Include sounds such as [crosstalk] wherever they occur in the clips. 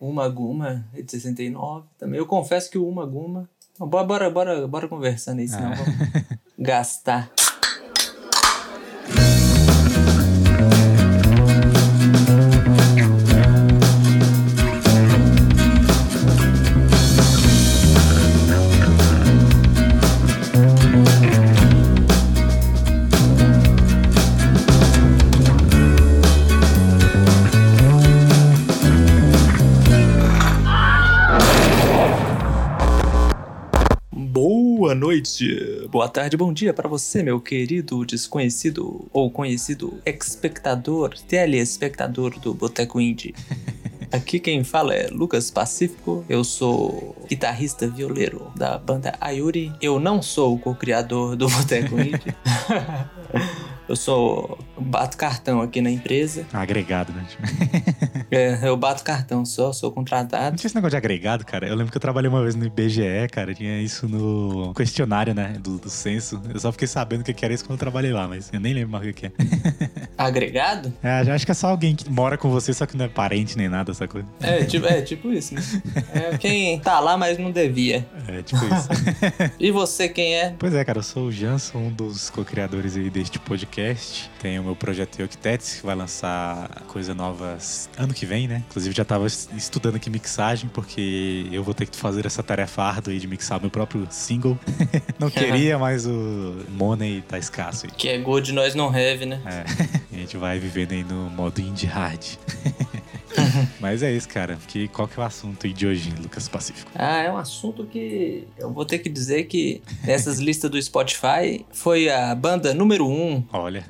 Uma Guma é de 69 também. Eu confesso que o Uma Guma. Bora, bora, bora, bora conversando aí, senão Ah. vamos gastar. [laughs] noite, boa tarde, bom dia para você, meu querido desconhecido ou conhecido espectador, telespectador do Boteco Indie. [laughs] Aqui quem fala é Lucas Pacífico, eu sou guitarrista violeiro da banda Ayuri. Eu não sou o co-criador do Boteco Indie. [laughs] eu sou bato cartão aqui na empresa. Agregado, né? [laughs] É, eu bato cartão só, sou contratado. Não tinha esse negócio de agregado, cara. Eu lembro que eu trabalhei uma vez no IBGE, cara. Tinha isso no questionário, né? Do, do censo. Eu só fiquei sabendo o que era isso quando eu trabalhei lá, mas eu nem lembro mais o que é. [laughs] Agregado? É, acho que é só alguém que mora com você, só que não é parente nem nada, essa coisa. É, tipo, é, tipo isso, né? É quem tá lá, mas não devia. É, tipo isso. [laughs] E você, quem é? Pois é, cara, eu sou o Janson, um dos co-criadores aí deste podcast. Tem o meu projeto Yoctets, que vai lançar coisa nova ano que vem, né? Inclusive já tava es- estudando aqui mixagem, porque eu vou ter que fazer essa tarefa árdua aí de mixar meu próprio single. [laughs] Não queria, [laughs] mas o money tá escasso aí. Que é good, nós não have, né? É, [laughs] a gente vai vivendo aí no modo indie hard. [laughs] Mas é isso, cara. Que, qual que é o assunto aí de hoje, Lucas Pacífico? Ah, é um assunto que eu vou ter que dizer que nessas [laughs] listas do Spotify foi a banda número um Olha,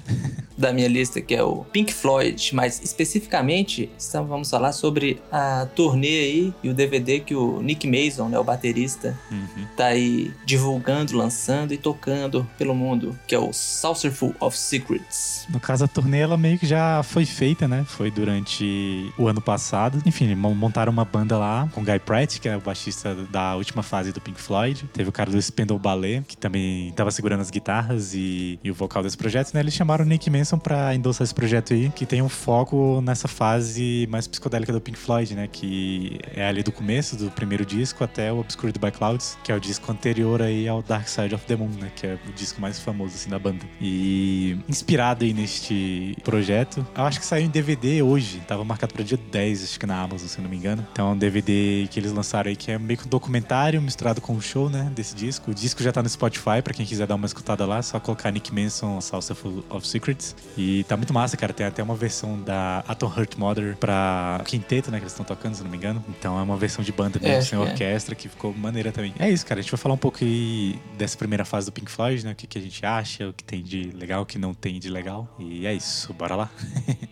da minha lista, que é o Pink Floyd. Mas especificamente, então vamos falar sobre a turnê aí e o DVD que o Nick Mason, né, o baterista, uhum. tá aí divulgando, lançando e tocando pelo mundo, que é o Saucerful of Secrets. No caso, a turnê ela meio que já foi feita, né? Foi durante o ano passado. Enfim, mon- montaram uma banda lá com o Guy Pratt, que é o baixista da última fase do Pink Floyd. Teve o cara do Spindle Ballet, que também tava segurando as guitarras e, e o vocal desse projeto, né? Eles chamaram o Nick Manson pra endossar esse projeto aí, que tem um foco nessa fase mais psicodélica do Pink Floyd, né? Que é ali do começo do primeiro disco até o Obscured by Clouds, que é o disco anterior aí ao Dark Side of the Moon, né? Que é o disco mais famoso, assim, da banda. E inspirado aí neste projeto, eu acho que saiu em DVD hoje, tava marcado para dia 10, acho que na Amazon, se não me engano. Então é um DVD que eles lançaram aí que é meio que um documentário misturado com o show, né, desse disco. O disco já tá no Spotify, pra quem quiser dar uma escutada lá, só colocar Nick Manson, Salsa of Secrets. E tá muito massa, cara. Tem até uma versão da Atom Heart Mother pra quinteto, né, que eles estão tocando, se não me engano. Então é uma versão de banda mesmo, É, sem é. orquestra, que ficou maneira também. É isso, cara. A gente vai falar um pouco aí dessa primeira fase do Pink Floyd, né, o que, que a gente acha, o que tem de legal, o que não tem de legal. E é isso, bora lá.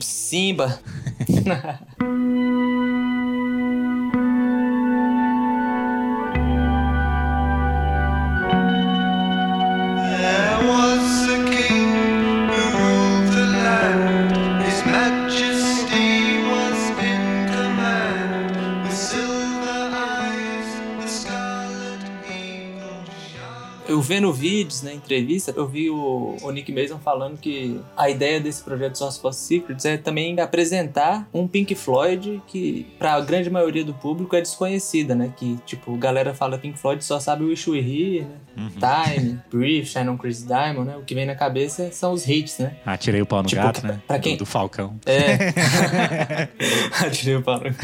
Simba! [laughs] [laughs] vídeos, na entrevista, eu vi o, o Nick Mason falando que a ideia desse projeto Source for Secrets é também apresentar um Pink Floyd que, pra grande maioria do público, é desconhecida, né? Que, tipo, a galera fala Pink Floyd só sabe Wish We Here, né? Uhum. Time, [laughs] Brief, Shine on Chris Diamond, né? O que vem na cabeça são os hits, né? Ah, tirei o pau no Tipo, gato, né? pra quem- Do, do Falcão. É. [laughs] [laughs] Atirei o pau no-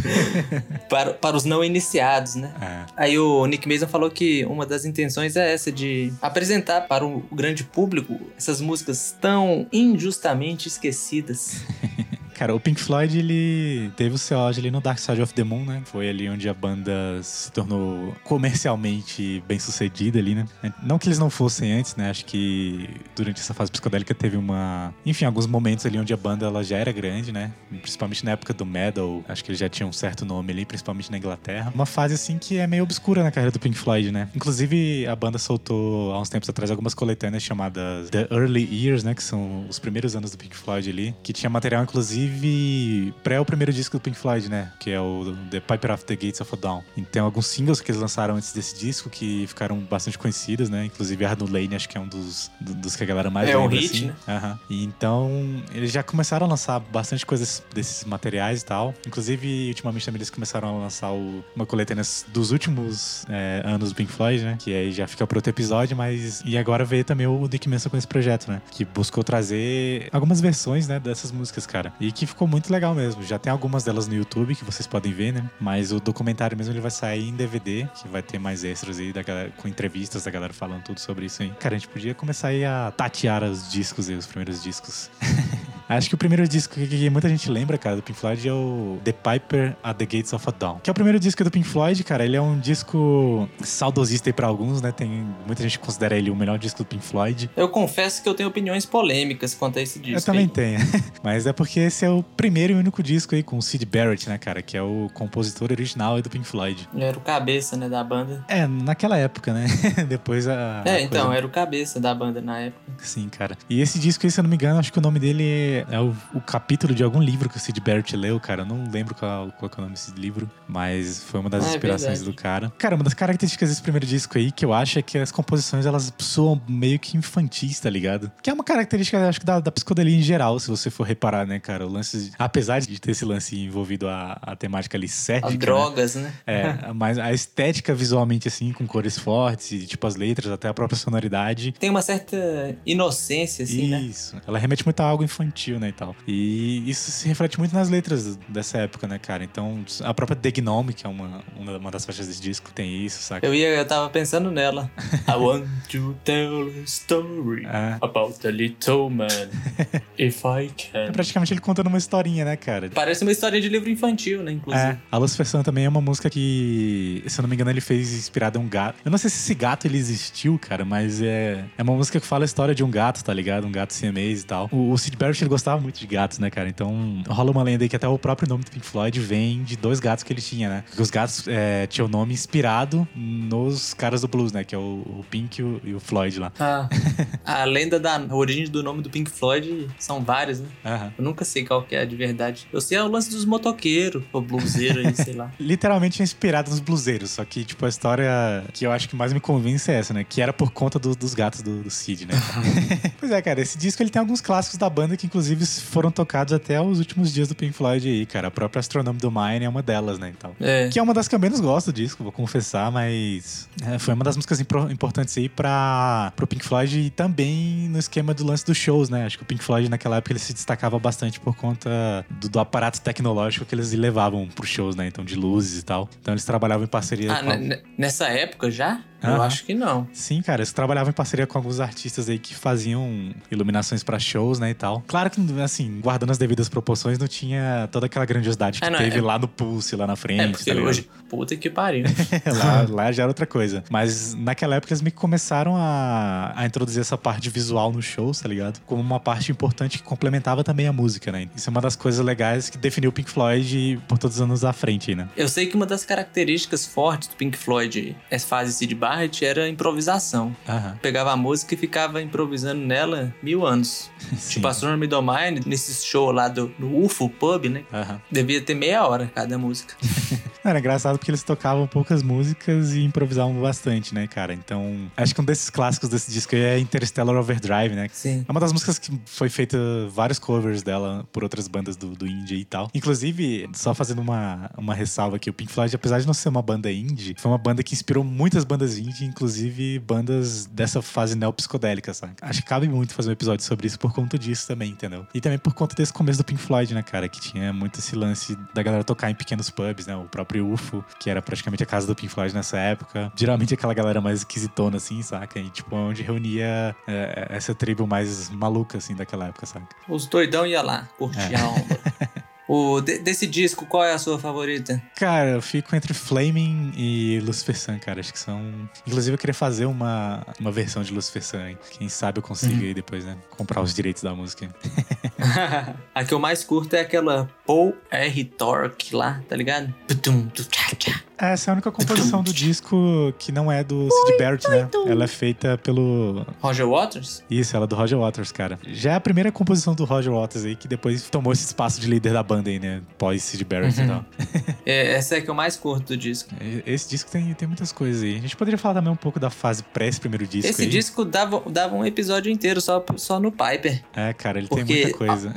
para, para os não iniciados, né? É. Aí o Nick Mason falou que uma das intenções é essa, de apresentar para o grande público essas músicas tão injustamente esquecidas. [laughs] Cara, o Pink Floyd, ele teve o seu auge ali no Dark Side of the Moon, né? Foi ali onde a banda se tornou comercialmente bem sucedida ali, né? Não que eles não fossem antes, né? Acho que durante essa fase psicodélica teve uma... Enfim, alguns momentos ali onde a banda ela já era grande, né? Principalmente na época do metal. Acho que eles já tinham um certo nome ali, principalmente na Inglaterra. Uma fase, assim, que é meio obscura na carreira do Pink Floyd, né? Inclusive, a banda soltou há uns tempos atrás algumas coletâneas chamadas The Early Years, né? Que são os primeiros anos do Pink Floyd ali. Que tinha material, inclusive, inclusive, pré o primeiro disco do Pink Floyd, né? Que é o The Piper of the Gates of Dawn. Então, alguns singles que eles lançaram antes desse disco que ficaram bastante conhecidos, né? Inclusive, Hard Lane, acho que é um dos, do- dos que a galera mais É um lembra, hit, assim. né? Aham. E então, eles já começaram a lançar bastante coisas desses materiais e tal. Inclusive, ultimamente também eles começaram a lançar o- uma coletânea dos últimos é, anos do Pink Floyd, né? Que aí já fica pro outro episódio, mas... E agora veio também o Dick Manson com esse projeto, né? Que buscou trazer algumas versões, né, dessas músicas, cara. E que ficou muito legal mesmo. Já tem algumas delas no YouTube que vocês podem ver, né? Mas o documentário mesmo ele vai sair em DVD, que vai ter mais extras aí da galera, com entrevistas da galera falando tudo sobre isso aí. Cara, a gente podia começar aí a tatear os discos aí, os primeiros discos. [laughs] Acho que o primeiro disco que, muita gente lembra, cara, do Pink Floyd é o The Piper at the Gates of a Dawn. Que é o primeiro disco do Pink Floyd, cara. Ele é um disco saudosista aí pra alguns, né? Tem muita gente considera ele o melhor disco do Pink Floyd. Eu confesso que eu tenho opiniões polêmicas quanto a esse disco. Eu também aí. tenho. [laughs] Mas é porque esse é o primeiro e único disco aí com o Sid Barrett, né, cara? Que é o compositor original aí do Pink Floyd. Ele era o cabeça, né, da banda. É, naquela época, né? [laughs] Depois a. É, a então, coisa- era o cabeça da banda na época. Sim, cara. E esse disco aí, se eu não me engano, acho que o nome dele é, o, o capítulo de algum livro que o Sid Barrett leu, cara. Eu não lembro qual, qual é o nome desse livro, mas foi uma das Ah, é inspirações do cara. Cara, uma das características desse primeiro disco aí que eu acho é que as composições elas soam meio que infantis, tá ligado? Que é uma característica, acho que da, da psicodelia em geral, se você for reparar, né, cara? O lance, de- apesar de ter esse lance envolvido a, a temática ali cética, As né? drogas, né? É, mas a estética visualmente, assim, com cores fortes, e, tipo as letras, até a própria sonoridade, Tem uma certa inocência, assim, né? isso. Ela remete muito a algo infantil, né, e tal. E isso se reflete muito nas letras dessa época, né, cara? Então, a própria The Gnome, que é uma, uma das faixas desse disco, tem isso, saca? Eu ia, eu tava pensando nela. [laughs] I want to tell a story É. about a little man, [laughs] if I É can. praticamente ele contando uma historinha, né, cara? Parece uma história de livro infantil, né, inclusive. É, a Lucifer Sun também é uma música que, se eu não me engano, ele fez inspirada em um gato. Eu não sei se esse gato ele existiu, cara, mas é, é uma música que fala a história de um gato, tá ligado? Um gato siamês e tal. O, o Sid Barrett ele gostava muito de gatos, né, cara? Então rola uma lenda aí que até o próprio nome do Pink Floyd vem de dois gatos que ele tinha, né? Porque os gatos é, tinham o nome inspirado nos caras do blues, né? Que é o, o Pink e o, e o Floyd lá. Ah, [laughs] a lenda da a origem do nome do Pink Floyd são várias, né? Aham. Eu nunca sei que é de verdade. Eu sei é o lance dos motoqueiros, ou bluseiro aí, sei lá. [laughs] literalmente é inspirado nos bluseiros. Só que, tipo, a história que eu acho que mais me convence é essa, né? Que era por conta do- dos gatos do, do Cid, né? [laughs] pois é, cara, esse disco ele tem alguns clássicos da banda que, inclusive, foram tocados até os últimos dias do Pink Floyd aí, cara. A própria Astronome do Mine é uma delas, né? Então. É. Que é uma das que eu menos gosto do disco, vou confessar, mas é, foi uma das músicas importantes aí pra, pro Pink Floyd e também no esquema do lance dos shows, né? Acho que o Pink Floyd naquela época ele se destacava bastante por conta do, do aparato tecnológico que eles levavam pros shows, né? Então, de luzes e tal. Então, eles trabalhavam em parceria Ah, com. a- nessa época já? Eu acho que não. Sim, cara, eles trabalhavam em parceria com alguns artistas aí que faziam iluminações pra shows, né, e tal. Claro que, assim, guardando as devidas proporções, não tinha toda aquela grandiosidade que Ah, não, teve é- lá no Pulse, lá na frente, É, porque tá hoje. Puta que pariu. [laughs] lá, lá já era outra coisa. Mas naquela época eles meio que começaram a, a introduzir essa parte visual nos shows, tá ligado? Como uma parte importante que complementava também a música, né? Isso é uma das coisas legais que definiu o Pink Floyd por todos os anos à frente, né? Eu sei que uma das características fortes do Pink Floyd, essa fase Sid Barrett, era a improvisação. Aham. Pegava a música e ficava improvisando nela mil anos. [laughs] Sim. Tipo, a Storm Middlemine, nesse show lá do, UFO Pub, né? Aham. Devia ter meia hora cada música. [laughs] Era engraçado porque eles tocavam poucas músicas e improvisavam bastante, né, cara? Então, acho que um desses clássicos desse disco aí é Interstellar Overdrive, né? Sim. É uma das músicas que foi feita vários covers dela por outras bandas do, do indie e tal. Inclusive, só fazendo uma, uma ressalva aqui, o Pink Floyd, apesar de não ser uma banda indie, foi uma banda que inspirou muitas bandas indie, inclusive bandas dessa fase neopsicodélica, sabe? Acho que cabe muito fazer um episódio sobre isso por conta disso também, entendeu? E também por conta desse começo do Pink Floyd, né, cara? Que tinha muito esse lance da galera tocar em pequenos pubs, né? O próprio UFO, que era praticamente a casa do Pink Floyd nessa época. Geralmente aquela galera mais esquisitona, assim, saca? E, tipo, onde reunia é, essa tribo mais maluca, assim, daquela época, saca? Os doidão ia lá, curtir É. a onda. [laughs] O, de- desse disco, qual é a sua favorita? Cara, eu fico entre Flaming e Lucifer Sun, cara. Acho que são. Inclusive, eu queria fazer uma, uma versão de Lucifer Sun. hein? Quem sabe eu consigo aí depois, né? Comprar os direitos da música. [laughs] a que eu mais curto é aquela Paul R. Torque lá, tá ligado? Putum, tu, tchá, tchá. Essa é a única [coughs] composição do disco que não é do Sid Barrett, né? Ela é feita pelo. Roger Waters? Isso, ela é do Roger Waters, cara. Já é a primeira composição do Roger Waters aí, que depois tomou esse espaço de líder da banda aí, né? Pós Sid Barrett e tal. [laughs] É, essa é a que eu mais curto do disco. Esse disco tem, tem muitas coisas aí. A gente poderia falar também um pouco da fase pré esse primeiro disco Esse aí. disco dava, dava um episódio inteiro só, só no Piper. É, cara, ele Porque tem muita coisa.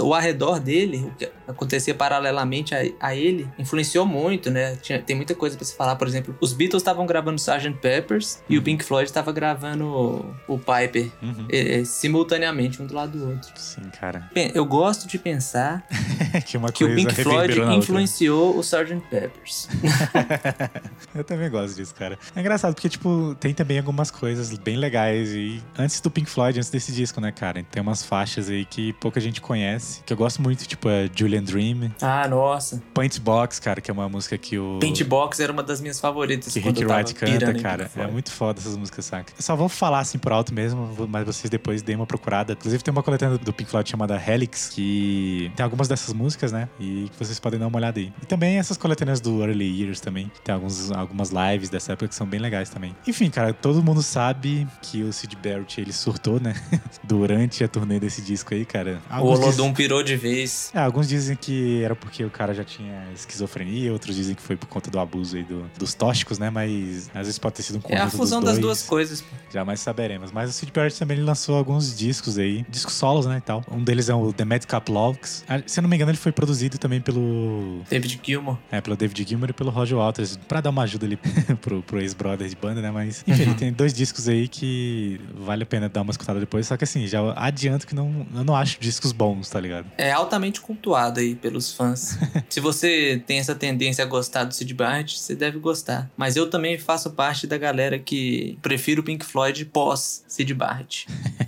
O arredor dele, o que acontecia paralelamente a, a ele, influenciou muito, né? Tinha- tem muita coisa pra se falar. Por exemplo, os Beatles estavam gravando Sgt. Peppers e o Pink Floyd estava gravando o, Piper Uhum. é, é, simultaneamente, um do lado do outro. Sim, cara. Bem, eu gosto de pensar [laughs] que que o Pink Floyd influenciou o Sgt. Peppers. [laughs] Eu também gosto disso, cara. É engraçado porque, tipo, tem também algumas coisas bem legais e antes do Pink Floyd, antes desse disco, né, cara? Tem umas faixas aí que pouca gente conhece, que eu gosto muito, tipo, é Julian Dream, Ah, nossa. Paint Box, cara, que é uma música que o Paint Box era uma das minhas favoritas. que Rick Wright canta, cara. É muito foda essas músicas, saca? Eu só vou falar assim por alto mesmo, mas vocês depois deem uma procurada. Inclusive tem uma coletânea do Pink Floyd chamada Helix, que tem algumas dessas músicas, né? E que vocês podem dar uma olhada aí. E também essas coletâneas do Early Years também. Tem alguns, algumas lives dessa época que são bem legais também. Enfim, cara, todo mundo sabe que o Sid Barrett, ele surtou, né? [laughs] Durante a turnê desse disco aí, cara. O Alguns dizem- Olodum pirou de vez. é, alguns dizem que era porque o cara já tinha esquizofrenia, outros dizem que foi por conta do abuso aí do- dos tóxicos, né? Mas às vezes pode ter sido um É a conjunto fusão das duas coisas. Jamais saberemos. Mas o Sid Barrett também lançou alguns discos aí, discos solos, né, e tal. Um deles é o The Madcap Logs. Ah, Se eu não me engano, ele foi produzido também pelo, David Gilmour. é, pelo David Gilmour e pelo Roger Waters, pra dar uma ajuda ali [laughs] pro, pro ex-brother de banda, né? Mas, enfim, Uhum. ele tem dois discos aí que vale a pena dar uma escutada depois. Só que assim, já adianto que não, eu não acho discos bons, tá ligado? É altamente cultuado aí pelos fãs. [laughs] Se você tem essa tendência a gostar do Sid Barrett, você deve gostar. Mas eu também faço parte da galera que prefiro Pink Floyd pós Sid Barrett. [laughs]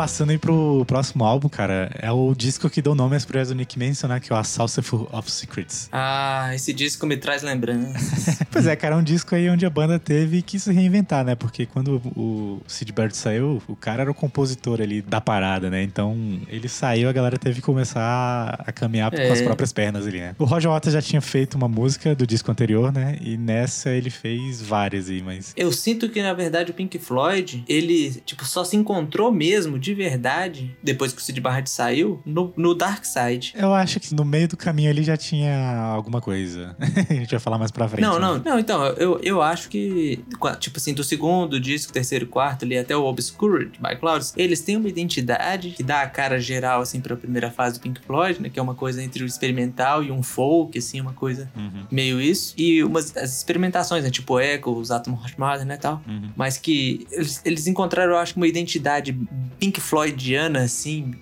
passando aí pro próximo álbum, cara, é o disco que deu nome às projetos do Nick Manson, né? Que é o Assault of Secrets. Ah, esse disco me traz lembranças. [laughs] Pois é, cara, é um disco aí onde a banda teve que se reinventar, né? Porque quando o Sid Barrett saiu, o cara era o compositor ali da parada, né? Então, ele saiu, a galera teve que começar a caminhar É. com as próprias pernas ali, né? O Roger Waters já tinha feito uma música do disco anterior, né? E nessa ele fez várias aí, mas... Eu sinto que, na verdade, o Pink Floyd, ele, tipo, só se encontrou mesmo, de verdade, depois que o Sid Barrett saiu, no, no Dark Side. Eu acho que no meio do caminho ali já tinha alguma coisa. [laughs] a gente vai falar mais pra frente. Não, né? não, não, então, eu, eu acho que, tipo assim, do segundo disco, terceiro e quarto ali, até o Obscured by Clouds, eles têm uma identidade que dá a cara geral, assim, pra primeira fase do Pink Floyd, né, que é uma coisa entre o experimental e um folk, assim, uma coisa Uhum, meio isso, e umas as experimentações, né, tipo Echo, os Atom Heart Mother, né, tal, uhum. mas que eles, eles encontraram, eu acho, uma identidade Pink Floydiana, assim,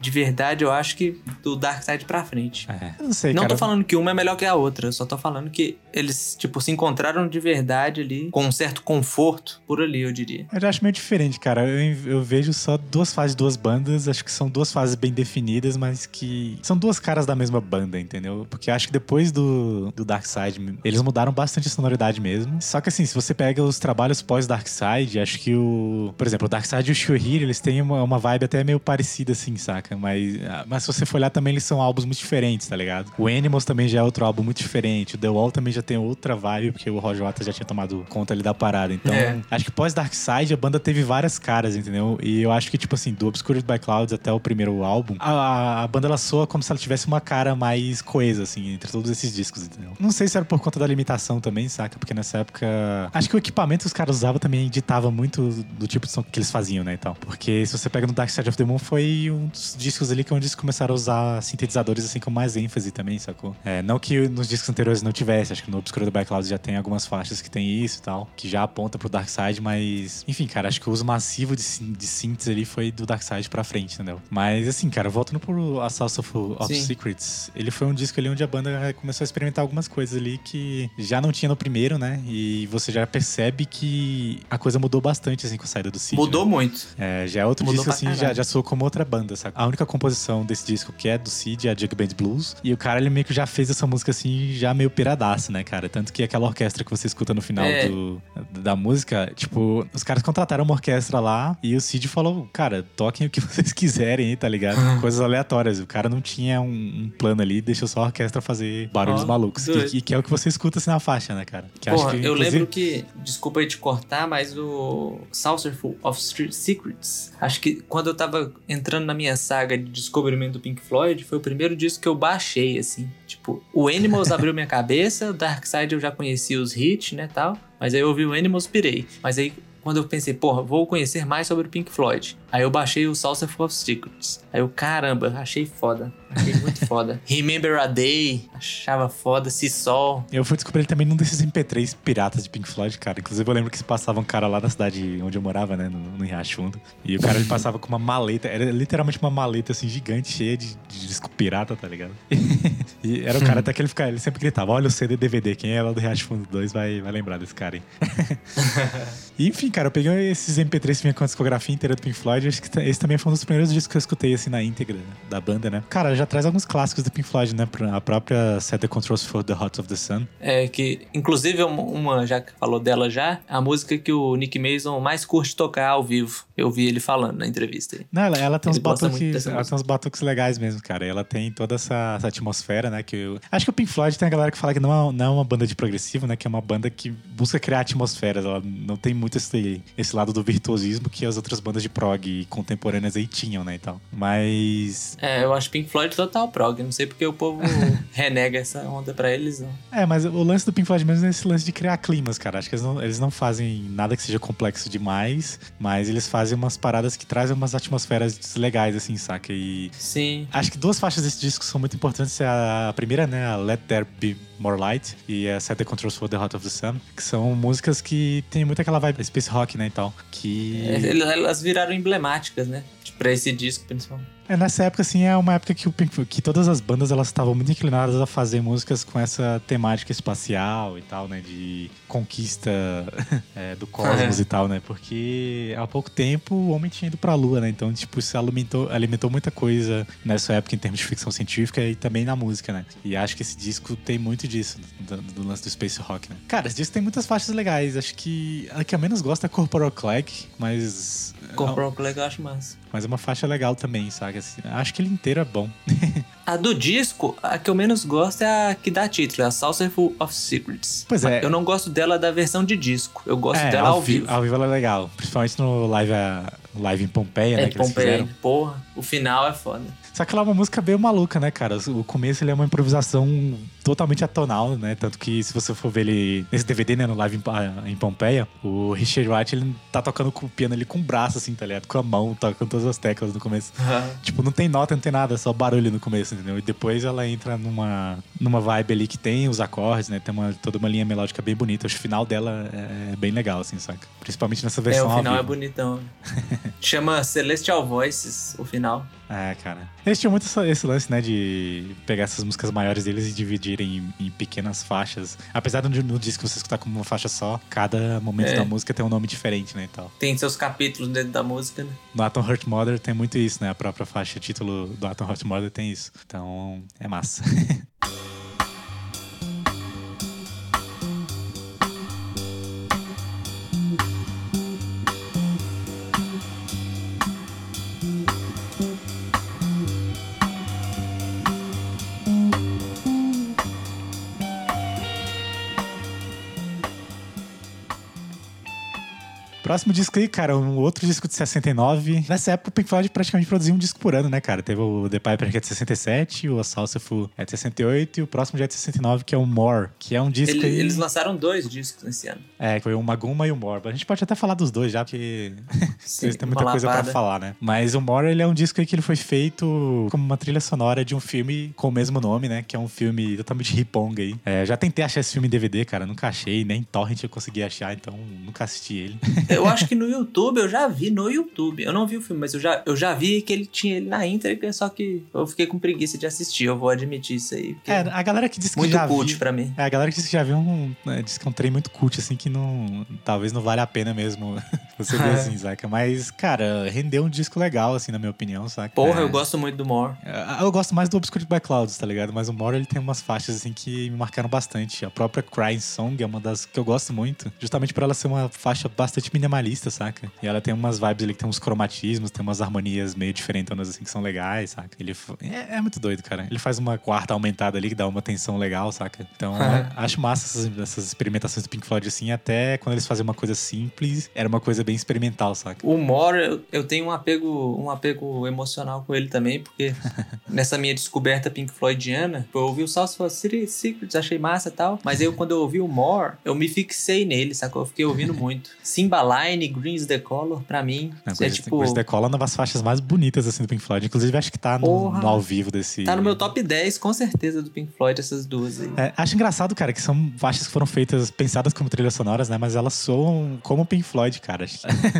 de verdade, eu acho que do Dark Side pra frente. É, eu não sei, Não cara. tô falando que uma é melhor que a outra, eu só tô falando que eles, tipo, se encontraram de verdade ali, com um certo conforto por ali, eu diria. Eu já acho meio diferente, cara. Eu, eu vejo só duas fases, duas bandas. Acho que são duas fases bem definidas, mas que são duas caras da mesma banda, entendeu? Porque eu acho que depois do, do Dark Side, eles mudaram bastante a sonoridade mesmo. Só que assim, se você pega os trabalhos pós Dark Side, acho que o. Por exemplo, o Dark Side e o Shuhir, eles têm uma, uma vibe até meio parecida, assim, saca? Mas, ah, mas se você for olhar também, eles são álbuns muito diferentes, tá ligado? O Animals também já é outro álbum muito diferente. O The Wall também já tem outra vibe, porque o Roger Waters já tinha tomado conta ali da parada. Então, É. acho que pós Dark Side, a banda teve várias caras, entendeu? E eu acho que, tipo assim, do Obscured by Clouds até o primeiro álbum, a, a- banda ela soa como se ela tivesse uma cara mais coesa, assim, entre todos esses discos, entendeu? Não sei se era por conta da limitação também, saca? Porque nessa época. Acho que o equipamento que os caras usavam também ditava muito do tipo de som que eles faziam, né? Então. Porque se você pega no Dark Side of the Moon, foi um dos discos ali que é onde eles começaram a usar sintetizadores assim com mais ênfase também, sacou? É, não que nos discos anteriores não tivesse, acho que no Obscuro do Black Cloud já tem algumas faixas que tem isso e tal, que já aponta pro Dark Side, mas enfim, cara, acho que o uso massivo de, de synths ali foi do Dark Side pra frente, entendeu? Mas assim, cara, voltando pro Assault of, of. Secrets, ele foi um disco ali onde a banda começou a experimentar algumas coisas ali que já não tinha no primeiro, né? E você já percebe que a coisa mudou bastante assim com a saída do Cid. Mudou né? muito. É, já é outro Mudou disco, assim, já, já soou como outra banda, sabe? A única composição desse disco que é do Cid é a Jug Band Blues. E o cara, ele meio que já fez essa música, assim, já meio piradaço, né, cara? Tanto que aquela orquestra que você escuta no final É. do, da música, tipo, os caras contrataram uma orquestra lá e o Cid falou, cara, toquem o que [laughs] vocês quiserem tá ligado? [laughs] Coisas aleatórias. O cara não tinha um, um plano ali, deixou só a orquestra fazer barulhos Ó, malucos. doido. Que, é o que você escuta assim na faixa, né, cara? Que Porra, que, eu inclusive- lembro que. Desculpa aí te cortar, mas o Saucerful of Street Secrets. Acho que quando eu tava entrando na minha saga de descobrimento do Pink Floyd, foi o primeiro disco que eu baixei, assim. Tipo, o Animals [laughs] abriu minha cabeça, o Dark Side eu já conhecia os hits, né, tal. Mas aí eu ouvi o Animals, pirei. Mas aí. Quando eu pensei, porra, vou conhecer mais sobre o Pink Floyd. Aí eu baixei o Saucerful of Secrets. Aí eu, caramba, achei foda. Achei muito [laughs] foda. Remember a Day, achava foda. Se Sol. Eu fui descobrir ele também num desses MP3 piratas de Pink Floyd, cara. Inclusive, eu lembro que se passava um cara lá na cidade onde eu morava, né? No, no Riacho Fundo. E o cara ele passava com uma maleta. Era literalmente uma maleta, assim, gigante, cheia de, de disco pirata, tá ligado? [laughs] e era o cara [laughs] até que ele ficava... Ele sempre gritava, olha o CD DVD. Quem é lá do Riacho Fundo 2 vai, vai lembrar desse cara, hein? E, [laughs] enfim, cara, eu peguei esses MP3 que vinha com a discografia inteira do Pink Floyd. Acho que esse também foi um dos primeiros discos que eu escutei, assim, na íntegra da banda, né? Cara, já traz alguns clássicos do Pink Floyd, né? A própria Set the Controls for the Hot of the Sun. É que, inclusive, uma, já que falou dela já, a música que o Nick Mason mais curte tocar ao vivo. Eu vi ele falando na entrevista. Não, ela, ela tem uns Ele batuques, ela música. tem uns batuques legais mesmo, cara. Ela tem toda essa, essa atmosfera, né? Que eu... Acho que o Pink Floyd tem a galera que fala que não é, não é uma banda de progressivo, né? Que é uma banda que busca criar atmosferas. Ela não tem muito esse, esse lado do virtuosismo que as outras bandas de prog contemporâneas aí tinham, né? E tal. Mas. É, eu acho Pink Floyd total prog. Não sei porque o povo [laughs] renega essa onda pra eles, não. É, mas o lance do Pink Floyd mesmo é esse lance de criar climas, cara. Acho que eles não, eles não fazem nada que seja complexo demais, mas eles fazem umas paradas que trazem umas atmosferas legais, assim, saca? E Sim. Acho que duas faixas desse disco são muito importantes. A primeira, né, a Let There Be More Light e a Set the Controls for the Hot of the Sun, que são músicas que tem muito aquela vibe space rock, né, e tal. Que É, Elas viraram emblemáticas, né? Pra esse disco, principalmente. É nessa época assim é uma época que o Pink- que todas as bandas elas estavam muito inclinadas a fazer músicas com essa temática espacial e tal, né, de conquista [laughs] é, do cosmos É. e tal, né? Porque há pouco tempo o homem tinha ido pra lua, né? Então, tipo, isso alimentou, alimentou muita coisa nessa época em termos de ficção científica e também na música, né? E acho que esse disco tem muito disso, do, do lance do space rock, né? Cara, esse disco tem muitas faixas legais. Acho que a que eu menos gosto é Corporal Clag, mas Comprou um colega, eu acho massa. mas é uma faixa legal também, sabe? Assim, acho que ele inteiro é bom. [laughs] A do disco, a que eu menos gosto é a que dá título, é a Saucerful of Secrets. Pois é. Eu não gosto dela da versão de disco. Eu gosto é, dela ao vivo. Ao vivo ela é legal. Principalmente no live, live em Pompeia, né? É, Que eles Pompeia. fizeram. Porra, o final é foda. Só que ela é uma música bem maluca, né, cara? O começo ele é uma improvisação totalmente atonal, né? Tanto que se você for ver ele nesse DVD, né, no live em, Pompeia, o Richard Wright, ele tá tocando com o piano ali com o braço, assim, tá ligado? Com a mão, tocando todas as teclas no começo. Tipo, não tem nota, não tem nada, só barulho no começo, entendeu? E depois ela entra numa, numa vibe ali que tem os acordes, né? Tem uma, toda uma linha melódica bem bonita. Acho que o final dela é bem legal, assim, saca? Principalmente nessa É, versão o ao final é bonitão. [laughs] Chama Celestial Voices, o final. É, cara. Eles tinham muito esse lance, né, de pegar essas músicas maiores deles e dividirem em, em pequenas faixas. Apesar de no disco você escutar como uma faixa só, cada momento É. da música tem um nome diferente, né, e tal. Tem seus capítulos dentro da música, né? No Atom Heart Mother tem muito isso, né? A própria faixa título do Atom Heart Mother tem isso. Então, é massa. [laughs] Próximo disco aí, cara, um outro disco de 69. Nessa época, o Pink Floyd praticamente produzia um disco por ano, né, cara? Teve o The Piper, que é de 67, o Assaultful é de 68, e o próximo já é de 69, que é o More, que é um disco Ele- aí... eles lançaram dois discos nesse ano. É, foi o Maguma e o More. A gente pode até falar dos dois já, porque [laughs] Sim, eles têm muita coisa pra lapada. falar, né? Mas o More, ele é um disco aí que ele foi feito como uma trilha sonora de um filme com o mesmo nome, né? Que é um filme totalmente riponga aí. É, já tentei achar esse filme em DVD, cara, nunca achei, nem torrent eu consegui achar, então nunca assisti ele. [laughs] Eu acho que no YouTube, eu já vi no YouTube. Eu não vi o filme, mas eu já, eu já vi que ele tinha ele na íntegra, só que eu fiquei com preguiça de assistir. Eu vou admitir isso aí. É, a galera que disse que muito já cult pra mim. É, a galera que disse que já viu um. né, Diz que é um trem muito cult, assim, que não. Talvez não vale a pena mesmo [laughs] você ver É. assim, saca? Mas, cara, rendeu um disco legal, assim, na minha opinião, saca? Porra, É. eu gosto muito do More. É, Eu gosto mais do Obscured by Clouds, tá ligado? Mas o More ele tem umas faixas assim que me marcaram bastante. A própria Crying Song é uma das que eu gosto muito, justamente por ela ser uma faixa bastante minimalista, saca? E ela tem umas vibes ali que tem uns cromatismos, tem umas harmonias meio diferentonas assim que são legais, saca? Ele é, é muito doido, cara. Ele faz uma quarta aumentada ali que dá uma tensão legal, saca? Então, É. acho massa essas, essas experimentações do Pink Floyd assim, até quando eles faziam uma coisa simples, era uma coisa bem experimental, saca? O More, eu, eu tenho um apego, um apego emocional com ele também, porque [laughs] nessa minha descoberta Pink Floydiana, eu ouvi o South for City Secrets, achei massa e tal, mas eu quando eu ouvi o More, eu me fixei nele, sacou? Eu fiquei ouvindo [laughs] muito. Simbaline, Green's the Color, pra mim, Não, é tipo... coisa decola uma das faixas mais bonitas assim do Pink Floyd. Inclusive, acho que tá no, Porra. no ao vivo desse. Tá no meu top 10, com certeza, do Pink Floyd, essas duas aí. É, acho engraçado, cara, que são faixas que foram feitas, pensadas como trilhas sonoras, né? Mas elas soam como Pink Floyd, cara. [laughs]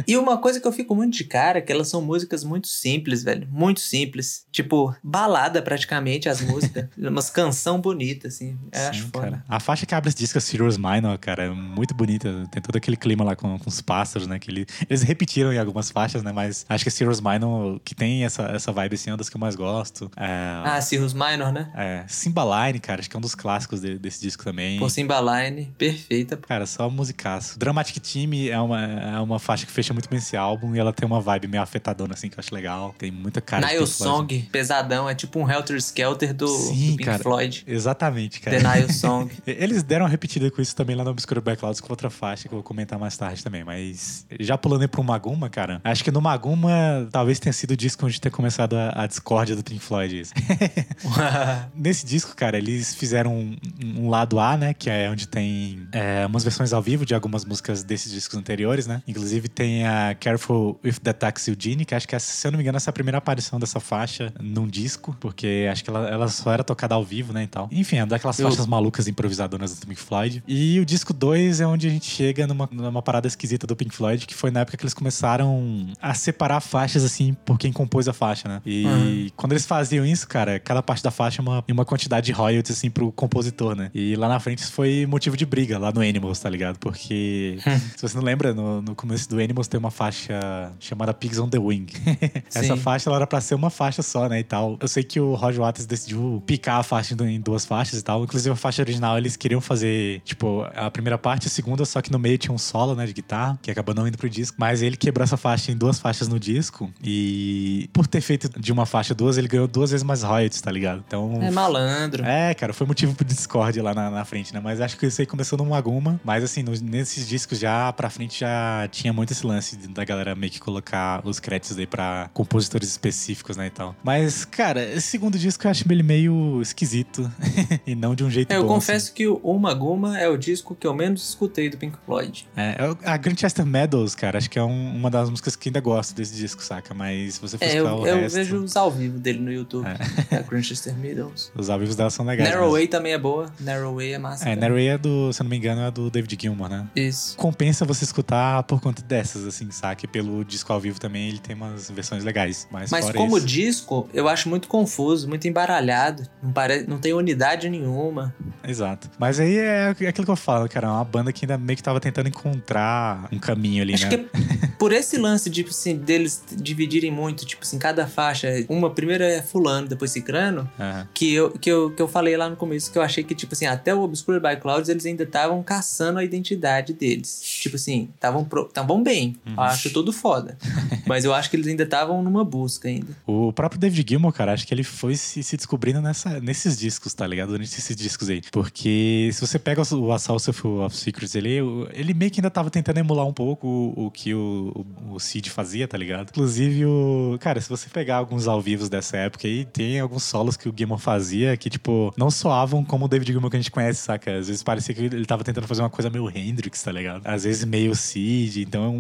E uma coisa que eu fico muito de cara é que elas são músicas muito simples, velho. Muito simples. Tipo, balada praticamente as músicas. [laughs] Umas canção bonita, assim. Eu acho Sim, foda. cara. A faixa que abre esse disco, Serious Minor, cara, é muito bonita. Tem todo aquele clima lá com, com os pássaros, né? Que ele- eles repetiram em algumas faixas, né? Mas acho que Serious Minor, que tem essa, essa vibe assim, é uma das que eu mais gosto. É, Ah, Cirrus Minor, né? é, Cymbaline, cara, acho que é um dos clássicos de- desse disco também. Por Cymbaline, perfeita. Cara, só musicaço. Dramatic Team é uma, é uma faixa que fecha muito bem esse álbum e ela tem uma vibe meio afetadona, assim, que eu acho legal. Tem muita cara Nile. Song, pesadão. É tipo um Helter Skelter do, Sim, do Pink cara. Floyd. Exatamente, cara. The Nile [laughs] Song. Eles deram uma repetida com isso também lá no Obscure Backclouds com outra faixa que eu vou comentar mais tarde também. Mas já pulando aí pro Maguma, cara, acho que no Maguma talvez tenha sido o disco onde ter começado a, a discórdia do Pink Floyd. isso. [laughs] [laughs] Nesse disco, cara, eles fizeram um, um lado A, né? Que é onde tem é, umas versões ao vivo de algumas músicas desses discos anteriores, né? Inclusive tem a Careful with the Taxi Eugene, que acho que, se eu não me engano, essa é a primeira aparição dessa faixa num disco, porque acho que ela, ela só era tocada ao vivo, né? E tal. Enfim, é daquelas Eu- faixas malucas improvisadoras do Pink Floyd. E o disco 2 é onde a gente chega numa, numa parada esquisita do Pink Floyd, que foi na época que eles começaram a separar faixas, assim, por quem compôs a faixa, né? E Uhum. quando eles faziam isso, cara, cada parte da faixa é uma, uma quantidade de royalties, assim, pro compositor, né? E lá na frente isso foi motivo de briga, lá no Animals, tá ligado? Porque, [laughs] se você não lembra, no, no começo do Animals tem uma faixa chamada Pigs on the Wing. [laughs] Essa Sim. faixa, ela era pra ser uma faixa só, né, e tal. Eu sei que o Roger Waters decidiu picar a faixa em duas faixas e tal. Inclusive, a faixa original, eles queriam fazer, tipo, a primeira parte e a segunda, só que no meio tinha um solo, né, de guitarra, que acabou não indo pro disco. Mas ele quebrou essa faixa em duas faixas no disco e por ter feito de uma faixa duas, ele ganhou duas vezes mais royalties, tá ligado? Então... É malandro. É, cara, foi motivo pro Discord lá na, na frente, né? Mas acho que isso aí começou no Maguma. Mas assim, nos- nesses discos já pra frente já tinha muito esse lance da galera meio que colocar os créditos aí pra compositores específicos, né? E tal. Mas, cara, esse segundo disco eu acho ele meio esquisito. [laughs] e não de um jeito É, eu bom. confesso que o Uma Guma é o disco que eu menos escutei do Pink Floyd. assim. É, eu- a Grandchester Meadows, cara, acho que é um- uma das músicas que ainda gosto desse disco, saca? Mas se você for É, escutar eu, o eu resto, vejo os ao vivo dele no YouTube. Da Grandchester Meadows. [laughs] os ao vivo dela são legais. Narrow mesmo. Way também é boa. Narrow Way é massa. É, também. Narrow Way é do, se eu não me engano, é do David Gilmour, né? Isso. compensa você escutar por conta dessas, assim, saque? Pelo disco ao vivo também ele tem umas versões legais. Mas, Mas como isso, disco, eu acho muito confuso, muito embaralhado. Não, pare... não tem unidade nenhuma. Exato. Mas aí é aquilo que eu falo, cara. É uma banda que ainda meio que tava tentando encontrar um caminho ali, Acho né? que é por esse lance, tipo assim, deles dividirem muito, tipo assim, cada faixa, uma primeira é fulano, depois cicrano, Aham. que eu, que, eu, que eu falei lá no começo, que eu achei que, tipo assim, até o Obscured by Clouds, eles ainda estavam caçando a identidade deles. Tipo assim, estavam estavam bem. Eu acho tudo foda. [laughs] Mas eu acho que eles ainda estavam numa busca ainda. O próprio David Gilmour, cara, acho que ele foi se, se descobrindo nessa, nesses discos, tá ligado? Durante esses discos aí. Porque se você pega o Assault of, of Secrets, ele, ele meio que ainda tava tentando emular um pouco o, o que o, o, o Cid fazia, tá ligado? Inclusive, o. Cara, se você pegar alguns ao vivos dessa época aí, tem alguns solos que o Gilmour fazia que, tipo, não soavam como o David Gilmour que a gente conhece, saca? Às vezes parecia que ele tava tentando fazer uma coisa meio Hendrix, tá ligado? Às vezes meio Cid. Então,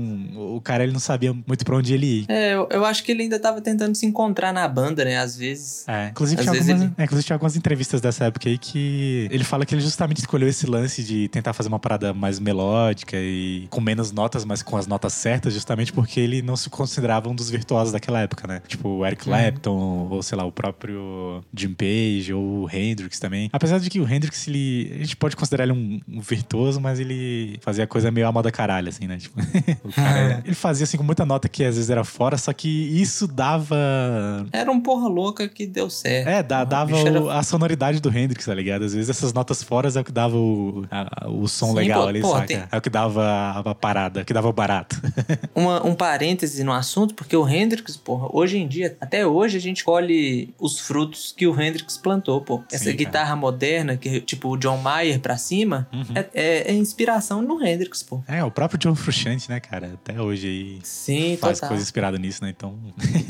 o cara ele não sabia muito pra onde ele ir. É, eu, eu acho que ele ainda tava tentando se encontrar na banda, né? Às vezes. É, inclusive, Às tinha vezes algumas, ele- é, inclusive tinha algumas entrevistas dessa época aí que ele fala que ele justamente escolheu esse lance de tentar fazer uma parada mais melódica e com menos notas, mas com as notas certas, justamente porque ele não se considerava um dos virtuosos daquela época, né? Tipo o Eric Uhum. Clapton, ou sei lá, o próprio Jim Page, ou o Hendrix também. Apesar de que o Hendrix, ele, a gente pode considerar ele um, um virtuoso, mas ele fazia coisa meio a moda caralho, assim, né? Tipo, [laughs] o cara, ele fazia assim com muita nota que às vezes era fora, só que isso dava Era um porra louca que deu certo. é, O dava bicho era o- a sonoridade do Hendrix, tá ligado? Às vezes essas notas fora é o que dava o, a- o som Sim, legal pô, ali, pô, saca? tem- É o que dava a, a parada, é o que dava o barato. [laughs] Uma- um parêntese no assunto, porque o Hendrix, porra, hoje em dia, até hoje, a gente colhe os frutos que o Hendrix plantou, pô. Essa Sim, cara. guitarra moderna, que tipo o John Mayer pra cima, Uhum. é, é- é inspiração no Hendrix, pô. é, o próprio John Frusciante, né, cara? Até hoje aí Sim, faz total. coisa inspirada nisso, né? Então,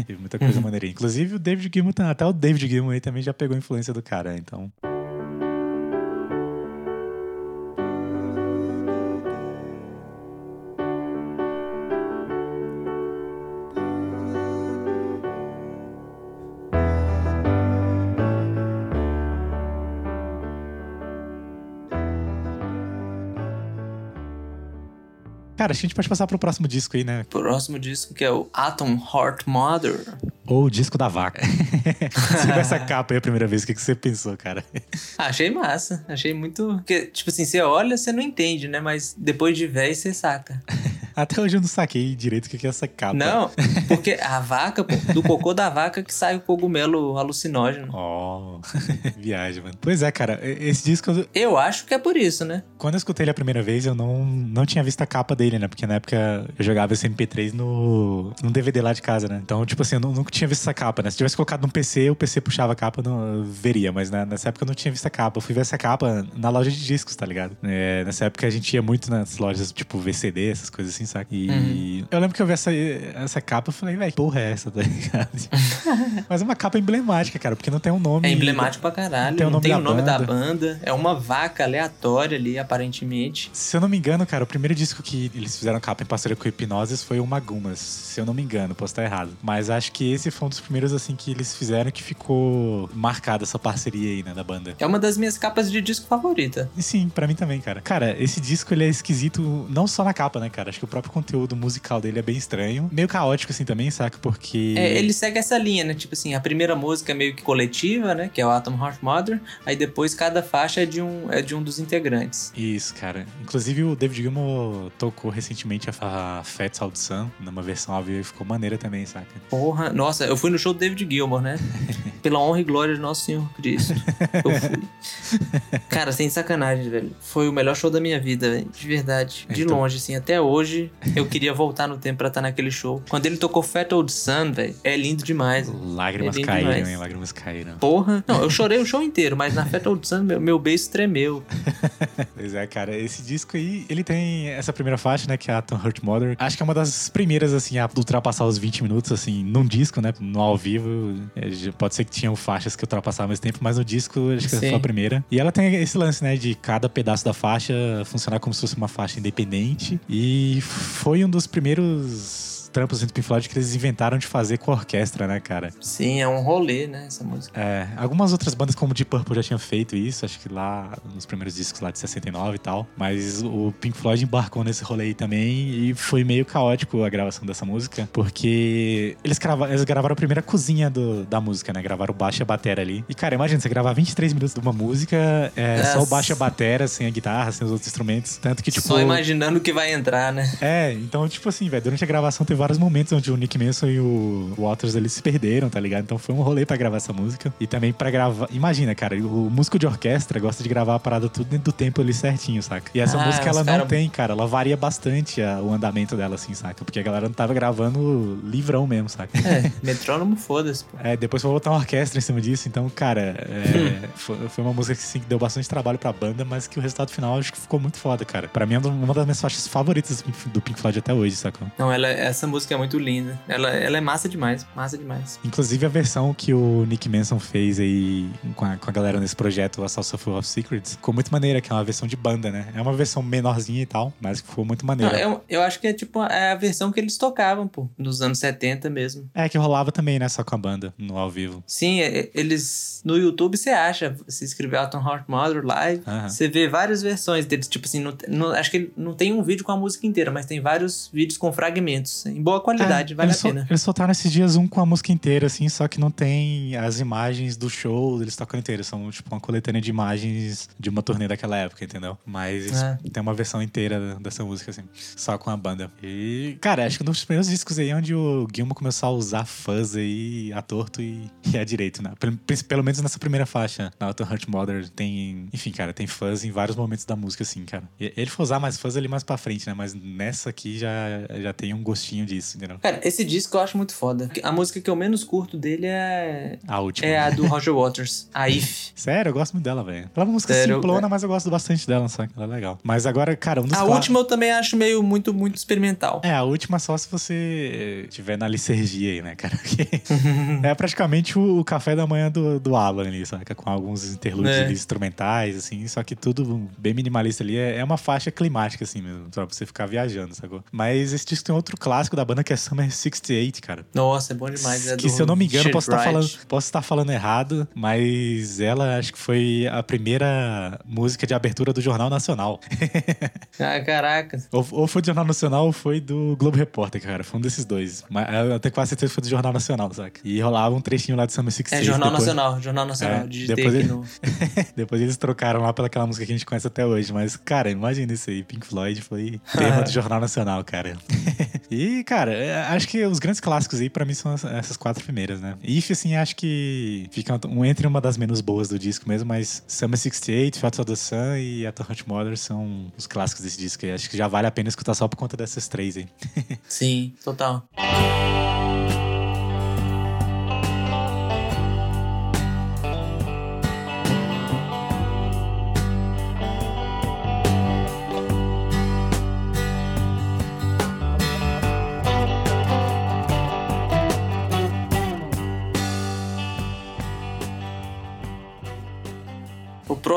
teve [laughs] muita coisa maneirinha. Inclusive o David Gilmour, tá- até o David Gilmour aí também já pegou a influência do cara, então... Cara, acho que a gente pode passar pro próximo disco aí, né? Próximo disco que é o Atom Heart Mother. Ou o disco da vaca. [laughs] Você viu essa capa aí a primeira vez, o que que você pensou, cara? [laughs] Ah, achei massa. Achei muito. Porque, tipo assim, você olha, você não entende, né? Mas depois de velho, você saca. [laughs] Até hoje eu não saquei direito o que é essa capa. Não, porque a vaca, pô, do cocô da vaca que sai o cogumelo alucinógeno. Oh, [laughs] viagem, mano. Pois é, cara, esse disco, eu- Eu acho que é por isso, né? quando eu escutei ele a primeira vez, eu não, não tinha visto a capa dele, né? Porque na época eu jogava esse MP3 no, no DVD lá de casa, né? Então, tipo assim, eu nu- nunca tinha visto essa capa, né? Se tivesse colocado no PC, o PC puxava a capa, não eu veria. Mas né, nessa época eu não tinha visto a capa. Eu fui ver essa capa na loja de discos, tá ligado? É, nessa época a gente ia muito nas lojas, tipo VCD, essas coisas assim, saca? E eu lembro que eu vi essa, essa capa e falei, velho, porra é essa, tá ligado? [laughs] Mas é uma capa emblemática, cara, porque não tem um nome. É emblemático pra caralho. Tem o não nome tem da o nome da banda. banda. É uma vaca aleatória ali, aparentemente. Se eu não me engano, cara, o primeiro disco que eles fizeram capa em parceria com Hipnoses foi o Magumas. Se eu não me engano, posso estar errado. Mas acho que esse foi um dos primeiros, assim, que eles fizeram que ficou marcada essa parceria aí, né, da banda. É uma das minhas capas de disco favorita. Sim, pra mim também, cara. Cara, esse disco ele é esquisito não só na capa, né, cara? Acho que o próprio conteúdo musical dele é bem estranho. Meio caótico, assim, também, saca? Porque. É, ele segue essa linha, né? Tipo assim, a primeira música é meio que coletiva, né? Que é o Atom Heart Mother. Aí depois cada faixa é de um, é de um dos integrantes. Isso, cara. Inclusive o David Gilmour tocou recentemente a, a Fat Sound Sun numa versão ao vivo e ficou maneira também, saca? Porra, nossa, eu fui no show do David Gilmour, né? [laughs] Pela honra e glória de Nosso Senhor Cristo. Eu fui. [laughs] Cara, sem sacanagem, velho. Foi o melhor show da minha vida, velho. De verdade. De Então- longe, assim. Até hoje, [laughs] eu queria voltar no tempo pra estar naquele show. Quando ele tocou Fat Old Sun, velho, é lindo demais. Lágrimas É lindo caíram, demais. hein? Lágrimas caíram. Porra. Não, eu [laughs] chorei o show inteiro, mas na Fat Old Sun, meu, meu beiço tremeu. [laughs] Pois é, cara, esse disco aí, ele tem essa primeira faixa, né, que é a Tom Hurt Mother. Acho que é uma das primeiras, assim, a ultrapassar os 20 minutos, assim, num disco, né, no ao vivo. É, Pode ser que tinham faixas que ultrapassavam mais tempo, mas no disco, acho que essa Sim. foi a primeira. E ela tem esse lance, né, de cada pedaço da faixa funcionar como se fosse uma faixa independente. E foi um dos primeiros trampos do Pink Floyd que eles inventaram de fazer com a orquestra, né, cara? Sim, é um rolê, né, essa música. É, algumas outras bandas como Deep Purple já tinham feito isso, acho que lá nos primeiros discos lá de 69 e tal, mas o Pink Floyd embarcou nesse rolê aí também e foi meio caótico a gravação dessa música, porque eles, grava, eles gravaram a primeira cozinha do- da música, né, gravaram o baixo e a batera ali. E cara, imagina, você gravar 23 minutos de uma música, é, só o baixo e a batera, sem a guitarra, sem os outros instrumentos, tanto que tipo... Só imaginando o que vai entrar, né? É, então, tipo assim, velho, durante a gravação teve vários momentos onde o Nick Manson e o Waters eles se perderam, tá ligado? Então foi um rolê pra gravar essa música. E também pra gravar. Imagina, cara, o músico de orquestra gosta de gravar a parada tudo dentro do tempo ali certinho, saca? E essa Ah, música ela não tem, cara. Ela varia bastante a- o andamento dela, assim, saca? Porque a galera não tava gravando livrão mesmo, saca? É, metrônomo, foda-se, pô. É, depois foi botar uma orquestra em cima disso, então, cara, é, [laughs] foi, foi uma música que sim, que deu bastante trabalho pra banda, mas que o resultado final acho que ficou muito foda, cara. Pra mim é uma das minhas faixas favoritas do Pink- do Pink Floyd até hoje, sacou? Não, ela, essa música é muito linda. Ela, ela é massa demais, massa demais. Inclusive a versão que o Nick Manson fez aí com a, com a galera nesse projeto, a Salsa Full of Secrets, ficou muito maneira, que é uma versão de banda, né? É uma versão menorzinha e tal, mas ficou muito Não, maneira. eu, eu acho que é tipo é a versão que eles tocavam, pô, nos anos 70 mesmo. É, que rolava também, né? Só com a banda, no ao vivo. Sim, é- eles. No YouTube você acha, se escrever Alton Heart Mother Live, você vê várias versões deles. Tipo assim, não, não- acho que não tem um vídeo com a música inteira, mas tem vários vídeos com fragmentos. Em boa qualidade, É, vale a eles sol- pena. Eles soltaram esses dias um com a música inteira, assim, só que não tem as imagens do show deles tocando inteiro. São, tipo, uma coletânea de imagens de uma turnê daquela época, entendeu? Mas eles- É. tem uma versão inteira dessa música, assim, só com a banda. E, cara, acho que um dos primeiros discos aí é onde o Gilmo começou a usar fuzz aí a torto e, e a direito, né? Pelo, pelo menos nessa primeira faixa, na Auto Heart Mother, tem. Enfim, cara, tem fuzz em vários momentos da música, assim, cara. E ele foi usar mais fuzz ali mais pra frente, né? Mas nessa aqui já, já tem um gostinho disso, entendeu? Cara, esse disco eu acho muito foda. A música que eu menos curto dele é. A última. É a do Roger Waters, a If. [laughs] Sério, eu gosto muito dela, velho. Ela é uma música Sério, simplona, é. mas eu gosto bastante dela, só que ela é legal. Mas agora, cara, um dos A última eu também acho meio muito, muito experimental. É, a última só se você tiver na licergia aí, né, cara? [laughs] [laughs] É praticamente o, o café da manhã do, do Alan ali, saca? Com alguns interlúdios É. instrumentais, assim, só que tudo bem minimalista ali. É, é uma faixa climática, assim mesmo, pra você ficar viajando, sacou? Mas esse disco tem outro clássico da banda que é Summer 68, cara. Nossa, é bom demais. É que se eu não me engano, posso estar, Wright. falando, posso estar falando errado, mas ela acho que foi a primeira música de abertura do Jornal Nacional. [laughs] Ah, caraca. ou, ou foi do Jornal Nacional ou foi do Globo Repórter, cara. Foi um desses dois. Mas eu tenho quase certeza que foi do Jornal Nacional, saca? E rolava um trechinho lá de Summer 68. É Jornal depois, Nacional, Jornal Nacional. É, Digitei depois ele- no. [laughs] depois eles trocaram lá pelaquela música que a gente conhece até hoje. Mas, cara, imagina isso aí. Pink Floyd foi [laughs] tema do Jornal Nacional, cara. E, cara, é, acho que os grandes clássicos aí pra mim são as- essas quatro primeiras, né? If, assim, acho que fica um entre uma das menos boas do disco mesmo, mas Summer 68, Thoughts of the Sun e Hot Mother são os clássicos desse disco. Acho que já vale a pena escutar só por conta dessas três aí. [laughs] Sim, total.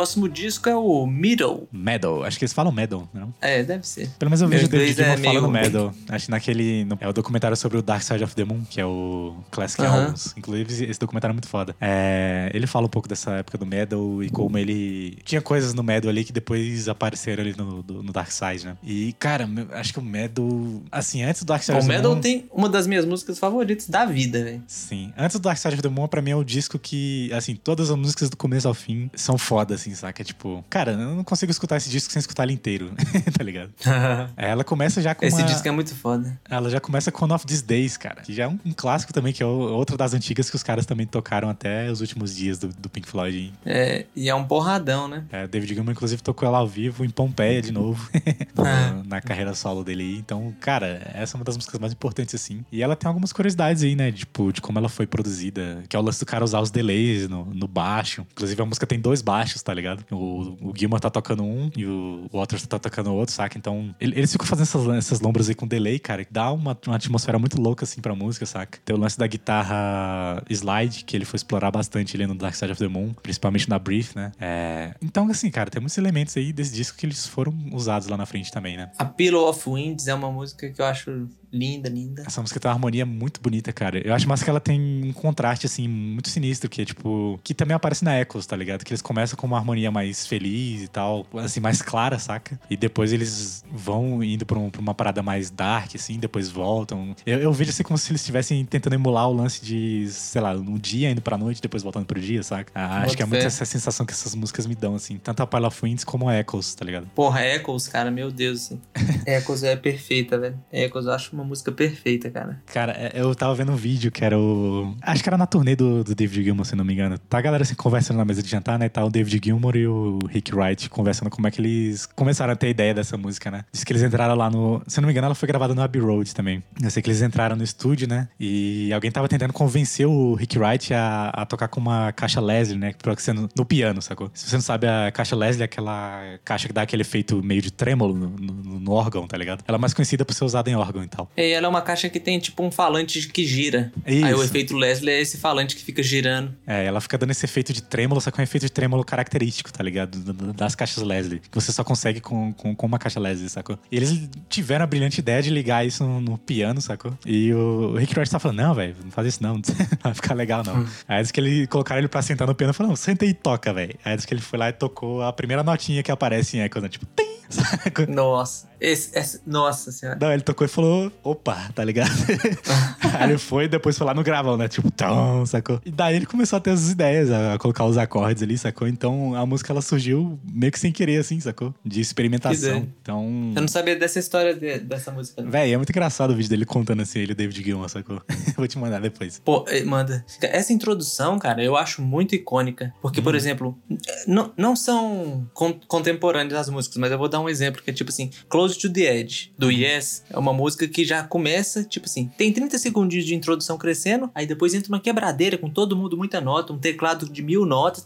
Próximo disco é o Middle. Medal, acho que eles falam Medal, não? É, deve ser. Pelo menos eu vejo o David é Gilmour falando meio- Medal. Acho que naquele. no- é o documentário sobre o Dark Side of the Moon, que é o Classic Aham. Albums. Inclusive, esse documentário é muito foda. É, ele fala um pouco dessa época do Medal e como ele. Tinha coisas no Medal ali que depois apareceram ali no, do- no Dark Side, né? E, cara, acho que o Medal. Assim, antes do Dark Side O of the Metal Moon. tem uma das minhas músicas favoritas da vida, velho. Sim. Antes do Dark Side of the Moon, pra mim é o disco que, assim, todas as músicas do começo ao fim são foda, assim, saca? Tipo, cara, eu não consigo escutar esse disco sem escutar ele inteiro, [laughs] tá ligado? [laughs] Ela começa já com Esse uma... disco é muito foda. Ela já começa com One of These Days, cara. Que já é um, um clássico também, que é outra das antigas que os caras também tocaram até os últimos dias do, do Pink Floyd. hein? É, e é um porradão, né? É, David Gilmour, inclusive, tocou ela ao vivo em Pompeia de novo. [laughs] Ah. na carreira solo dele aí. Então, cara, essa é uma das músicas mais importantes, assim. E ela tem algumas curiosidades aí, né? Tipo, de como ela foi produzida. Que é o lance do cara usar os delays no, no baixo. Inclusive, a música tem dois baixos, tá ligado? O, o Gilmour tá tocando um e o Waters tá tocando outro, saca? Então, ele- eles ficam fazendo essas, essas lombras aí com delay, cara. Que dá uma, uma atmosfera muito louca, assim, pra música, saca? Tem o lance da guitarra slide, que ele foi explorar bastante ali no Dark Side of the Moon. Principalmente na Brief, né? É... Então, assim, cara, tem muitos elementos aí desse disco que eles foram usados lá na frente também, né? A Pillow of Winds é uma música que eu acho Linda, linda. Essa música tem uma harmonia muito bonita, cara. Eu acho massa que ela tem um contraste, assim, muito sinistro, que é tipo. Que também aparece na Echoes, tá ligado? Que eles começam com uma harmonia mais feliz e tal, assim, mais clara, saca? E depois eles vão indo pra, um- pra uma parada mais dark, assim, depois voltam. Eu, eu vejo assim como se eles estivessem tentando emular o lance de, sei lá, um dia indo pra noite, depois voltando pro dia, saca? Ah, acho que é muito essa sensação que essas músicas me dão, assim. Tanto a Pile of Winds como a Echoes, tá ligado? Porra, Echoes, cara, meu Deus. assim. [laughs] Echoes é perfeita, velho. Echoes eu acho uma música perfeita, cara. Cara, é- eu tava vendo um vídeo que era o. Acho que era na turnê do, do David Gilmour, se não me engano. Tá a galera assim conversando na mesa de jantar, né? Tá o David Gilmour e o Rick Wright conversando como é que eles começaram a ter ideia dessa música, né? Diz que eles entraram lá no. Se não me engano, ela foi gravada no Abbey Road também. Eu sei que eles entraram no estúdio, né? E alguém tava tentando convencer o Rick Wright a, a tocar com uma caixa Leslie, né? No, no piano, sacou? Se você não sabe, a caixa Leslie é aquela caixa que dá aquele efeito meio de trêmolo no, no- no órgão, tá ligado? Ela é mais conhecida por ser usada em órgão e tal. E ela é uma caixa que tem tipo um falante que gira. Isso. Aí o efeito Leslie é esse falante que fica girando. É, ela fica dando esse efeito de trêmulo, só que é um efeito de trêmulo característico, tá ligado? Das caixas Leslie. Que você só consegue com, com, com uma caixa Leslie, sacou? E eles tiveram a brilhante ideia de ligar isso no, no piano, sacou? E o, o Rick Ross tá falando, não, velho, não faz isso não. [laughs] Vai ficar legal, não. Aí diz que ele colocaram ele pra sentar no piano e falou, não, senta aí e toca, velho. Aí diz que ele foi lá e tocou a primeira notinha que aparece em Echo, né? Tipo, tem! [laughs] Nossa. Esse, esse- nossa senhora. Não, ele tocou e falou, opa, tá ligado? [laughs] Aí ele foi e depois foi lá no gravão, né? Tipo, tom, sacou? E daí ele começou a ter as ideias, a colocar os acordes ali, sacou? Então a música ela surgiu meio que sem querer, assim, sacou? De experimentação. Então. Eu não sabia dessa história de- dessa música. não. Véi, é muito engraçado o vídeo dele contando assim, ele, o David Gilmour, sacou? [laughs] Vou te mandar depois. Pô, eh, manda. Essa introdução, cara, eu acho muito icônica. Porque, por exemplo, eh, não, não são con- contemporâneas as músicas, mas eu vou dar um exemplo que é tipo assim: Close to the Edge, do Yes. É uma música que já começa, tipo assim, tem 30 segundinhos de introdução crescendo, aí depois entra uma quebradeira com todo mundo, muita nota, um teclado de mil notas.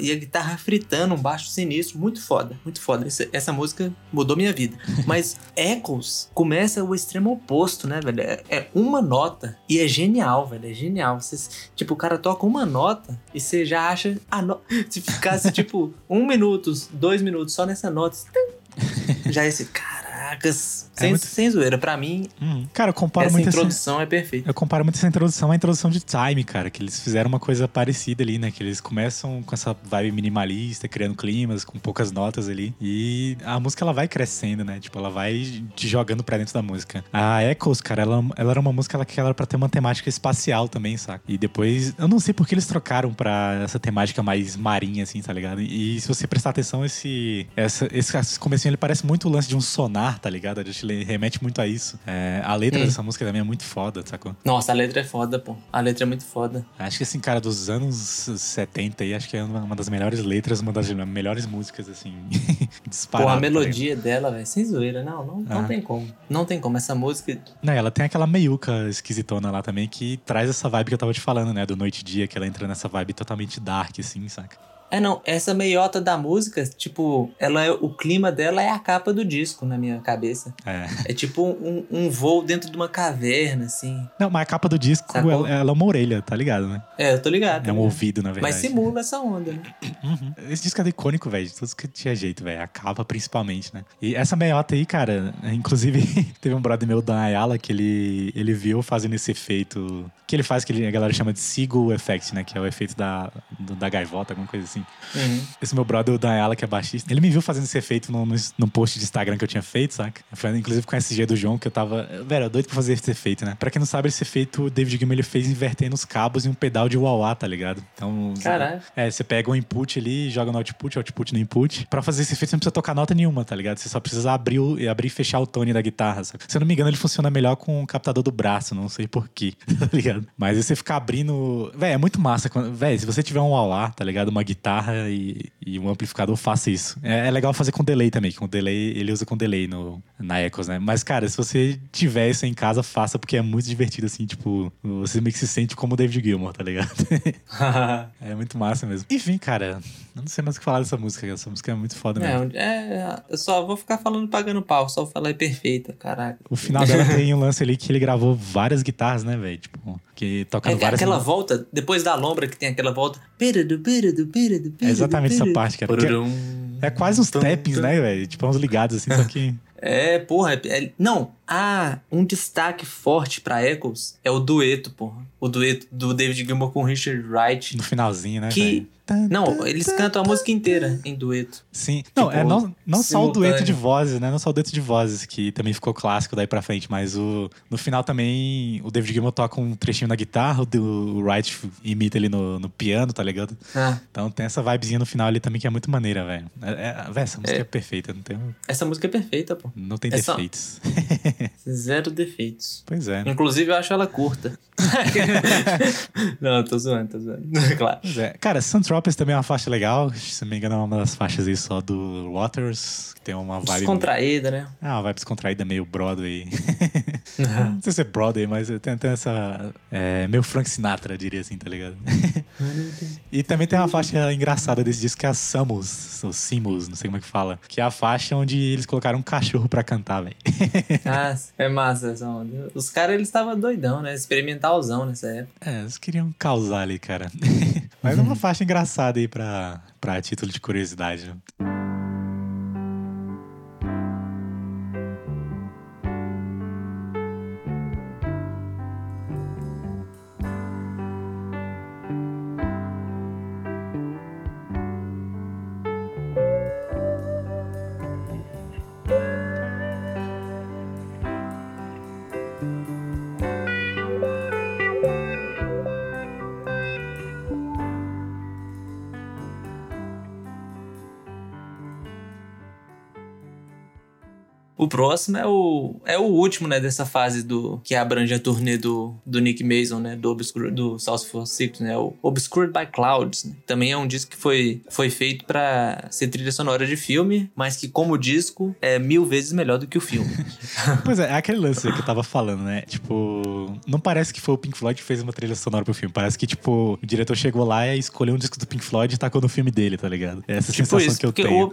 e a guitarra fritando, um baixo sinistro, muito foda, muito foda. Essa, essa música mudou minha vida. [laughs] Mas Echoes começa o extremo oposto, né, velho? É, é uma nota e é genial, velho. É genial. Vocês, tipo, o cara toca uma nota e você já acha. A no... [laughs] Se ficasse, tipo, um minuto, dois minutos só nessa nota, já esse. Caracas. É sem, muito- sem zoeira. Pra mim, Hum. Cara, eu comparo essa muito essa- introdução é perfeita. Eu comparo muito essa introdução à introdução de Time, cara, que eles fizeram uma coisa parecida ali, né? Que eles começam com essa vibe minimalista, criando climas, com poucas notas ali. E a música ela vai crescendo, né? Tipo, ela vai te jogando pra dentro da música. A Echoes, cara, ela, ela era uma música que ela era pra ter uma temática espacial também, saca? E depois, eu não sei por que eles trocaram pra essa temática mais marinha, assim, tá ligado? E se você prestar atenção, esse, essa, esse, esse comecinho ele parece muito o lance de um sonar, tá ligado? A gente remete muito a isso. É, a letra Hum. dessa música também é muito foda, sacou? Nossa, a letra é foda, pô. A letra é muito foda. Acho que assim, cara, dos anos 70 aí, acho que é uma, das melhores letras, uma das melhores músicas, assim, [laughs] disparado. Pô, a tá melodia dela, velho, sem zoeira. Não, não, não Ah. tem como. Não tem como. Essa música. Não, ela tem aquela meiuca esquisitona lá também, que traz essa vibe que eu tava te falando, né? Do noite e dia, que ela entra nessa vibe totalmente dark, assim, saca? É, não. Essa meiota da música, tipo, ela é, o clima dela é a capa do disco na minha cabeça. É. É tipo um, um voo dentro de uma caverna, assim. Não, mas a capa do disco, ela, ela é uma orelha, tá ligado, né? É, eu tô ligado. É um ouvido, na verdade. Mas simula essa onda, né? Uhum. Esse disco é icônico, velho. De todos que tinha jeito, velho. A capa, principalmente, né? E essa meiota aí, cara, [laughs] inclusive, [laughs] teve um brother meu, Dan Ayala, que ele, ele viu fazendo esse efeito. Que ele faz, que ele- a galera chama de Seagull Effect, né? Que é o efeito da, do- da gaivota, alguma coisa assim. Uhum. Esse meu brother, o Dan Ayala, que é baixista, ele me viu fazendo esse efeito no, no, post de Instagram que eu tinha feito, saca? Foi, inclusive com a SG do João, que eu tava. Velho, doido pra fazer esse efeito, né? Pra quem não sabe, esse efeito o David Gilmour ele fez invertendo os cabos em um pedal de wah tá ligado? Então. Caralho. É, você pega um input ali, joga no output, output no input. Pra fazer esse efeito, você não precisa tocar nota nenhuma, tá ligado? Você só precisa abrir, o- abrir e fechar o tone da guitarra, saca? Se eu não me engano, ele funciona melhor com o captador do braço, não sei porquê, [laughs] tá ligado? Mas aí você ficar abrindo. Véi, é muito massa. quando- Véi, se você tiver um wah tá ligado? Uma guitarra e, e um amplificador, faça isso. É, é legal fazer com delay também, com delay, ele usa com delay no, na Echoes, né? Mas, cara, se você tiver isso em casa, faça, porque é muito divertido, assim, tipo, você meio que se sente como o David Gilmour, tá ligado? [laughs] [laughs] É muito massa mesmo. Enfim, cara, eu não sei mais o que falar dessa música. Essa música é muito foda mesmo. É, é, eu só vou ficar falando pagando pau, só vou falar é perfeita, caraca. O final dela tem um lance ali que ele gravou várias guitarras, né, velho? Tipo, que tocando É, várias. aquela volta, depois da lombra que tem aquela volta. É exatamente essa parte, cara. Purum. É quase uns tappings, né, velho? Tipo, uns ligados assim, só que. É, porra. é- é- não, ah, um destaque forte pra Echoes é o dueto, porra. O dueto do David Gilmour com o Richard Wright. No finalzinho, né? Que- Não, eles cantam a música inteira em dueto. Sim. Não, Tipo, é não, não só o dueto de vozes, né? Não só o dueto de vozes, que também ficou clássico daí pra frente, mas o, no final também o David Gilmour toca um trechinho na guitarra, o, do- o Wright imita ele no, no piano, tá ligado? Ah, Então tem essa vibezinha no final ali também que é muito maneira, velho. É, é, véi, essa música é, É. perfeita, não tem, essa música é perfeita, pô. não tem só- defeitos. [laughs] Zero defeitos. pois é. Inclusive, eu acho ela curta. [laughs] não, tô zoando, tô zoando. [laughs] claro. Pois é. Cara, também é uma faixa legal. Se não me engano, é uma das faixas aí só do Waters, que tem uma vibe. Descontraída, né? Ah, uma vibe descontraída meio Broadway. [laughs] não sei se é Broadway, mas tem, tem essa. É, meio Frank Sinatra, diria assim, tá ligado? e também tem uma faixa engraçada desse disco que é a Samus, ou Simus, não sei como é que fala. Que é a faixa onde eles colocaram um cachorro pra cantar, velho. Ah, é massa essa onda. Os caras, eles estavam doidão, né? Experimentalzão nessa época. É, eles queriam causar ali, cara. [laughs] Mas é uma faixa engraçada aí pra, pra título de curiosidade. né? O próximo é o, é o último, né, dessa fase do que abrange a turnê do, do Nick Mason, né, do, Obscure, do South for Six, né, o Obscured by Clouds. né. Também é um disco que foi, foi feito pra ser trilha sonora de filme, mas que como disco é mil vezes melhor do que o filme. [laughs] Pois é, é aquele lance que eu tava falando, né? Tipo, não parece que foi o Pink Floyd que fez uma trilha sonora pro filme. Parece que, tipo, o diretor chegou lá e escolheu um disco do Pink Floyd e tacou no filme dele, tá ligado? É essa tipo sensação isso, que eu tenho.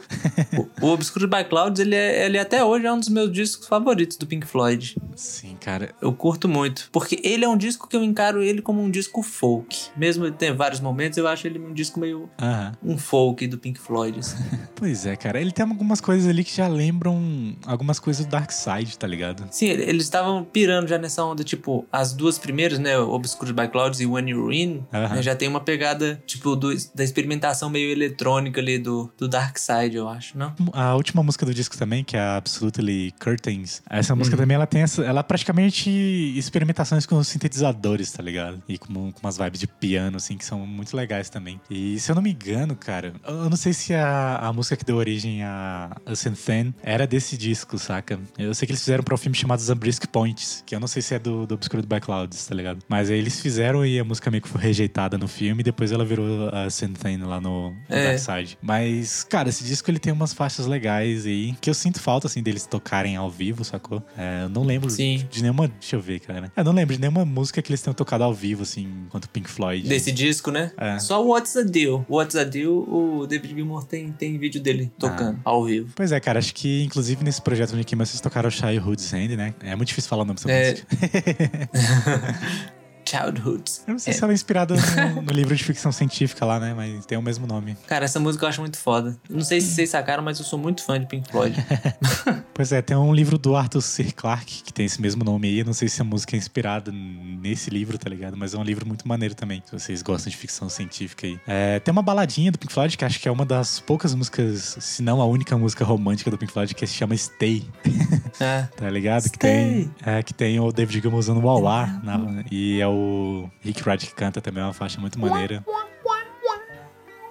o, o, o Obscured by Clouds, ele, é, ele até hoje é um dos meus discos favoritos do Pink Floyd. Sim, cara. Eu curto muito. Porque ele é um disco que eu encaro ele como um disco folk. Mesmo ele tem vários momentos, eu acho ele um disco meio Aham. um folk do Pink Floyd. assim. [laughs] Pois é, cara. Ele tem algumas coisas ali que já lembram algumas coisas do Dark Side, tá ligado? Sim, ele- eles estavam pirando já nessa onda, tipo, as duas primeiras, né? Obscured by Clouds e When You're In, Aham. né, já tem uma pegada, tipo, do- da experimentação meio eletrônica ali do, do Dark Side, eu acho, não? A última música do disco também, que é a Absolutely Curtains, essa música Uhum. também ela tem essa, ela é praticamente experimentações com os sintetizadores, tá ligado? E com, com umas vibes de piano, assim, que são muito legais também. E se eu não me engano, cara, eu não sei se a, a música que deu origem a, a Santhan era desse disco, saca? Eu sei que eles fizeram pra um filme chamado Zabriskie Points, que eu não sei se é do, do Obscured by Clouds, tá ligado? Mas aí eles fizeram e a música meio que foi rejeitada no filme e depois ela virou a Santhan lá no, no É. Dark Side. Mas, cara, esse disco ele tem umas faixas legais aí que eu sinto falta, assim, deles tocarem ao vivo, sacou? É, eu não lembro Sim. de nenhuma. Deixa eu ver, cara. Eu não lembro de nenhuma música que eles tenham tocado ao vivo, assim, enquanto Pink Floyd. Desse disco, né? É. Só o What's a Deal. What's a Deal, o David Gilmour tem, tem vídeo dele tocando ao vivo. Pois é, cara, acho que inclusive nesse projeto Nick Mason vocês tocaram Childhood's Hand, né? É muito difícil falar o nome dessa É. música. [laughs] [laughs] Childhoods. Eu não sei É. se ela é inspirada no, [laughs] no livro de ficção científica lá, né? Mas tem o mesmo nome. Cara, essa música eu acho muito foda. Não sei se vocês sacaram, mas eu sou muito fã de Pink Floyd. [laughs] Pois é, tem um livro do Arthur C. Clarke que tem esse mesmo nome aí. Eu não sei se a música é inspirada nesse livro, tá ligado? Mas é um livro muito maneiro também, se vocês gostam de ficção científica aí. É, tem uma baladinha do Pink Floyd que acho que é uma das poucas músicas, se não a única música romântica do Pink Floyd, que se chama Stay. É. [laughs] Tá ligado? Que Stay. tem, é, que tem o David Gilmour usando o na e é o Rick Wright que canta também, é uma faixa muito maneira.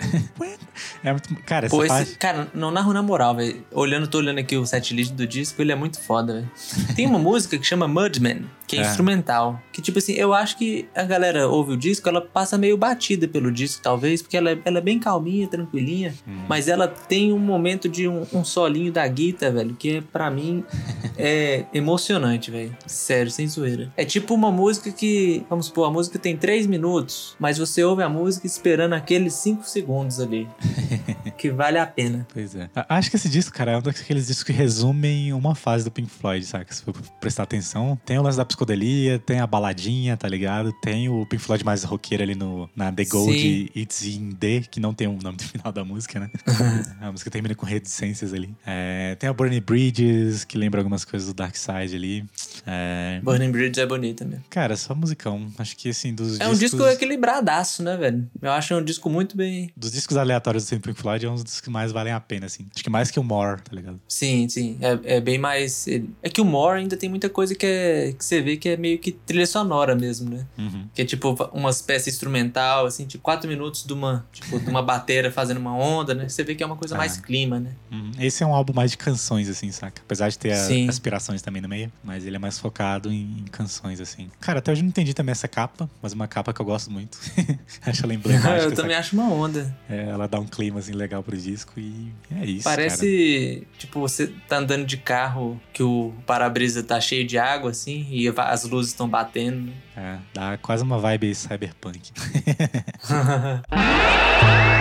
[laughs] é muito, cara, essa Pô, esse, faixa... cara, não narro na moral, velho. Olhando, tô olhando aqui o setlist do disco, ele é muito foda, velho. [laughs] Tem uma música que chama Mudman, que é, É. instrumental. Que, tipo assim, eu acho que a galera ouve o disco, ela passa meio batida pelo disco, talvez, porque ela é, ela é bem calminha, tranquilinha. Hum. Mas ela tem um momento de um, um solinho da guitarra, velho, que é, pra mim [laughs] é emocionante, velho. Sério, sem zoeira. É tipo uma música que, vamos supor, a música tem três minutos, mas você ouve a música esperando aqueles cinco segundos ali. [laughs] que vale a pena. Pois é. Acho que esse disco, cara, é um daqueles discos que resumem uma fase do Pink Floyd, saca? Se for prestar atenção. Tem o lance da psicodelia, tem a baladinha, tá ligado? Tem o Pink Floyd mais roqueiro ali no, na The Gold Sim. It's in D, que não tem o nome do final da música, né? [laughs] a música termina com reticências ali. É, tem a Burning Bridges, que lembra algumas coisas do Dark Side ali. É, Burning Bridge é bonita mesmo. cara, só musicão. Acho que, assim, dos É um discos... disco equilibradaço, né, velho? Eu acho um disco muito bem. Dos discos aleatórios do Pink Floyd é um dos que mais valem a pena, assim. Acho que mais que o More, tá ligado? Sim, sim. É, é bem mais. É que o More ainda tem muita coisa que, é, que você vê que é meio que trilha sonora mesmo, né? Uhum. Que é tipo umas peças instrumental, assim, tipo quatro minutos de uma, tipo, de uma bateria fazendo uma onda, né? Você vê que é uma coisa Ah. mais clima, né? Uhum. Esse é um álbum mais de canções, assim, saca? Apesar de ter a- aspirações também no meio, mas ele é mais focado em, em canções, assim. Cara, até hoje não entendi também essa capa, mas uma capa que eu gosto muito. [laughs] Acho ela [laughs] emblemática. eu também acho uma onda. É, ela dá um clima assim legal pro disco e é isso. Parece, tipo, você tá andando de carro que o para-brisa tá cheio de água, assim, e as luzes estão batendo. cara. É, dá quase uma vibe cyberpunk. [laughs]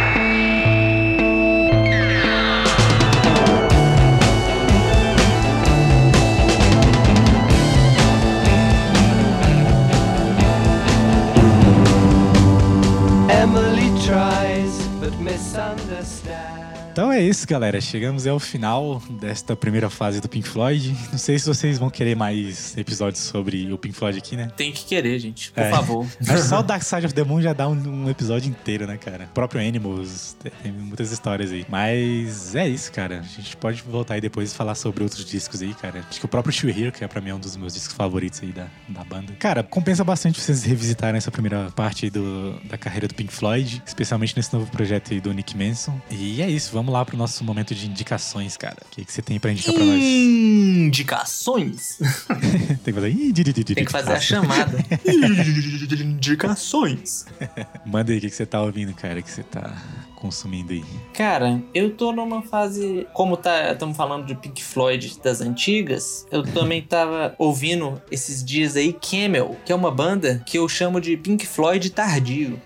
Então é isso, galera. Chegamos ao final desta primeira fase do Pink Floyd. Não sei se vocês vão querer mais episódios sobre o Pink Floyd aqui, né? Tem que querer, gente, por É. favor. [laughs] Que só o Dark Side of the Moon já dá um, um episódio inteiro, né, cara? O próprio Animals, tem, muitas histórias aí. Mas é isso, cara. A gente pode voltar aí depois e falar sobre outros discos aí, cara. Acho que o próprio Shoe Here, que é pra mim um dos meus discos favoritos aí da, da banda. Cara, compensa bastante vocês revisitarem essa primeira parte aí do, da carreira do Pink Floyd, especialmente nesse novo projeto aí do Nick Manson. E é isso, vamos lá pro nosso momento de indicações, cara. O que, que você tem pra indicar pra nós? Indicações? [laughs] tem que fazer. Tem que fazer a chamada. [laughs] Indicações. Manda aí o que, que você tá ouvindo, cara, que você tá consumindo aí. Cara, eu tô numa fase. Como tá, estamos falando de Pink Floyd das antigas, eu também [laughs] tava ouvindo esses dias aí Camel, que é uma banda que eu chamo de Pink Floyd tardio.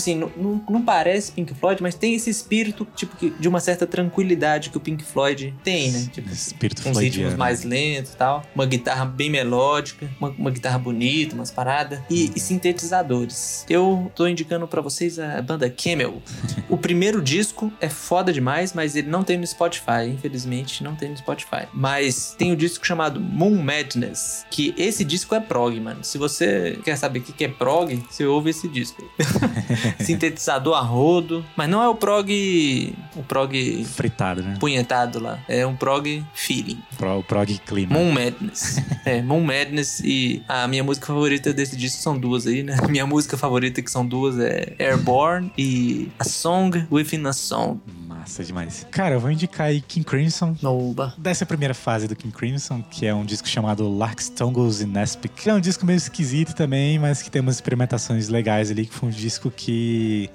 Tipo assim, não, não, não parece Pink Floyd, mas tem esse espírito, tipo, que- de uma certa tranquilidade que o Pink Floyd tem, né? Tipo, Espírito uns ritmos mais lentos e tal. Uma guitarra bem melódica, uma, uma guitarra bonita, umas paradas. E, e sintetizadores. Eu tô indicando pra vocês a banda Camel. O primeiro disco é foda demais, mas ele não tem no Spotify. Infelizmente, não tem no Spotify. Mas tem o disco chamado Moon Madness, que esse disco é prog, mano. Se você quer saber o que que é prog, você ouve esse disco. [laughs] [laughs] Sintetizador a rodo. Mas não é o prog... O prog Fritado, né? punhetado lá. É um prog feeling. Pro, o prog clima. Moon Madness. [laughs] é, Moon Madness e a minha música favorita desse disco são duas aí, né? Minha música favorita que são duas é Airborne e A Song Within a Song. Massa demais. Cara, eu vou indicar aí King Crimson. Noba. Dessa primeira fase do King Crimson, que é um disco chamado Larks, Tongles in Aspic. É um disco meio esquisito também, mas que tem umas experimentações legais ali, que foi um disco que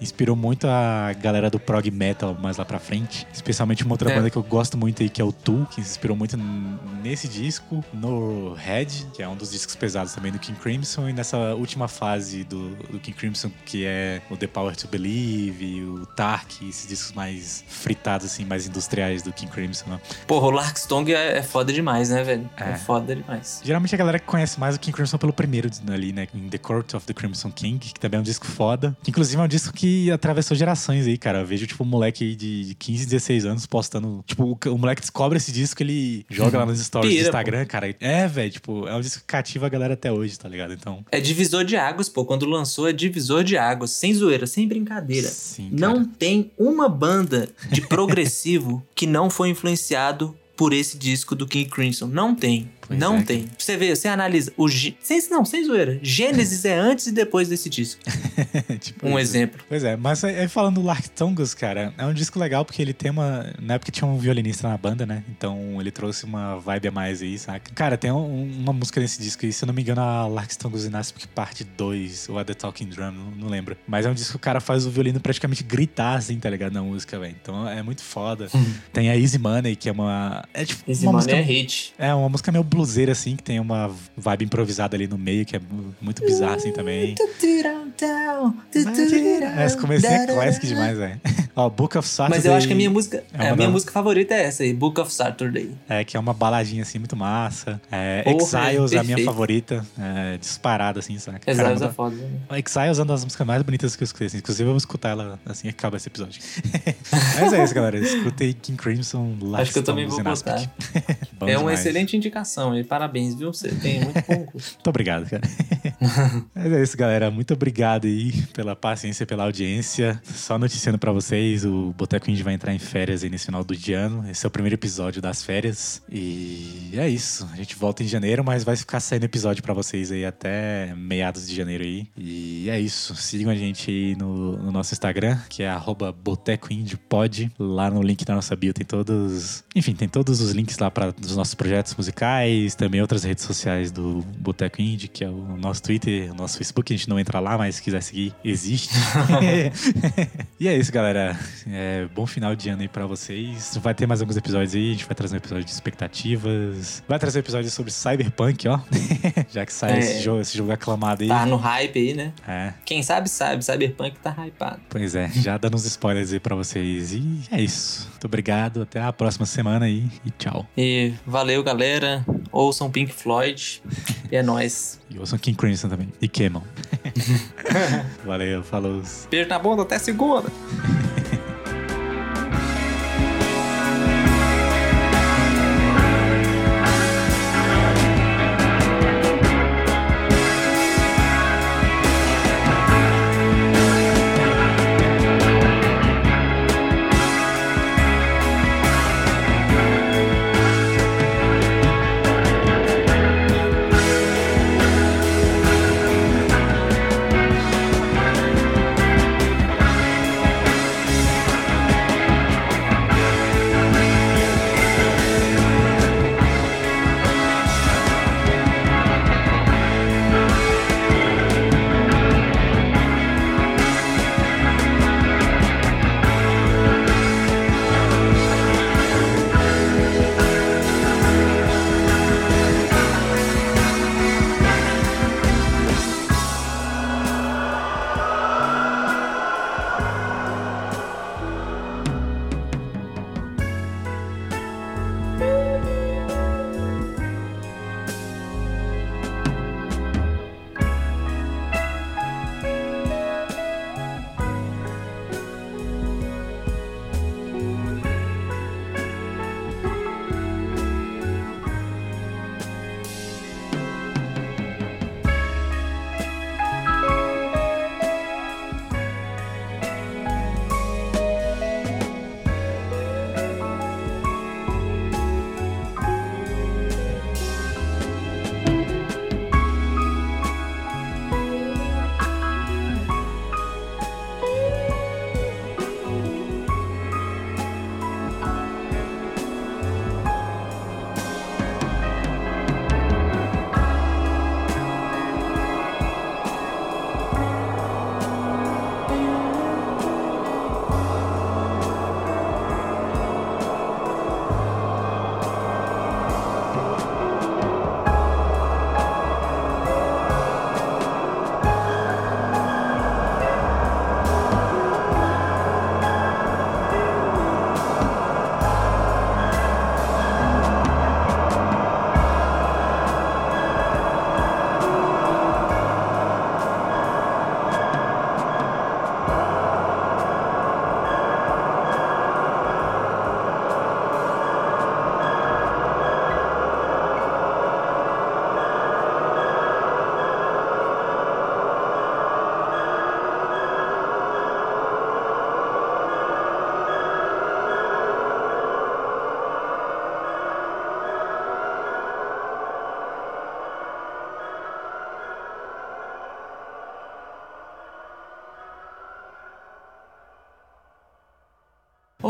inspirou muito a galera do prog metal mais lá pra frente. Especialmente uma outra É. banda que eu gosto muito aí, que é o Tool, que se inspirou muito nesse disco, no Head, que é um dos discos pesados também do King Crimson, e nessa última fase do, do King Crimson, que é o The Power to Believe, o Tark, esses discos mais fritados, assim, mais industriais do King Crimson, né? Porra, o Larkstone é, é foda demais, né, velho? É. É. foda demais. Geralmente a galera conhece mais o King Crimson pelo primeiro ali, né? Em The Court of the Crimson King, que também é um disco foda. Que, inclusive é um disco que atravessou gerações aí, cara. Eu vejo, tipo, um moleque aí de 15, 16 anos postando. Tipo, o, moleque descobre esse disco, ele joga lá nos stories Pira, do Instagram, cara. É, velho, tipo, é um disco que cativa a galera até hoje, tá ligado? Então. É divisor de águas, pô. Quando lançou, é divisor de águas. Sem zoeira, sem brincadeira. Sim, Não tem uma banda de progressivo [laughs] que não foi influenciado por esse disco do King Crimson. Não tem. Pois não é, tem. Você vê, você analisa. O Gê- sem, não, sem zoeira. Gênesis é antes e depois desse disco. [laughs] tipo, Um isso. exemplo. Pois é, mas aí falando do Lark Tongues, cara, é um disco legal porque ele tem uma. Na época tinha um violinista na banda, né? Então ele trouxe uma vibe a mais aí, saca? Cara, tem um- uma música nesse disco aí, se eu não me engano, a Lark Tongues in Aspic parte 2, ou a The Talking Drum, não, não lembro. Mas é um disco que o cara faz o violino praticamente gritar, assim, tá ligado? Na música, velho. Então é muito foda. tem a Easy Money, que é uma. É tipo. Uma mano música é hit. é, uma música meio bluseira, assim, que tem uma vibe improvisada ali no meio, que é mu- muito bizarra, assim, também. É, esse comecinho é classic demais, velho. Ó, Book of Saturday. Mas eu acho que a minha música. É a uma minha da- música favorita é essa aí, Book of Saturday. É, que é uma baladinha assim muito massa. É, Porra, Exiles é a minha favorita. É, disparada, assim, saca? Exiles Caramba, é foda. né? Exiles é uma das músicas mais bonitas que eu escutei. Assim. Inclusive, vou escutar ela assim que acaba esse episódio. [laughs] Mas é isso, galera. Escutei King Crimson lá. Acho que eu também vou botar. [laughs] Bom é uma excelente indicação e parabéns, viu? Você tem muito bom [laughs] gosto. Muito obrigado, cara. Mas é isso, galera. Muito obrigado aí pela paciência, pela audiência. Só noticiando pra vocês, o Boteco Indie vai entrar em férias aí nesse final do de ano. Esse é o primeiro episódio das férias. E é isso. A gente volta em janeiro, mas vai ficar saindo episódio pra vocês aí até meados de janeiro aí. E é isso. Sigam a gente aí no, no nosso Instagram, que é arroba Boteco Indie Pod. Lá no link da nossa bio tem todos... Enfim, tem todos os links lá para os nossos projetos musicais, também outras redes sociais do Boteco Indie, que é o nosso Twitter, o nosso Facebook. A gente não entra lá, mas se quiser seguir, existe. [laughs] [laughs] e é isso, galera. É, bom final de ano aí pra vocês. Vai ter mais alguns episódios aí. A gente vai trazer um episódio de expectativas. Vai trazer um episódio sobre Cyberpunk, ó. [laughs] Já que sai É. esse, jogo, esse jogo aclamado aí. Tá no hype aí, né? É, Quem sabe, sabe. Cyberpunk tá hypado. pois é. Já dando uns spoilers aí pra vocês. E é isso. Muito obrigado. Até a próxima semana aí. E tchau. E valeu, galera. Ouçam Pink Floyd. E é nóis. [laughs] E ouçam King Crimson também. E queimam. [laughs] Valeu, falou. Beijo na bunda, até segunda.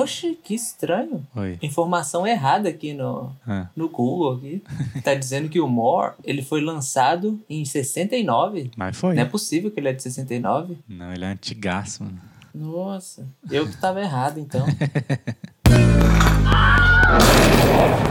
Oxe, que estranho. Oi. Informação errada aqui no, Ah, no Google aqui. Tá dizendo que o More, ele foi lançado em 69. mas foi. Não é possível que ele é de 69. Não, ele é antigaço, mano. Nossa, eu que tava errado então. [laughs]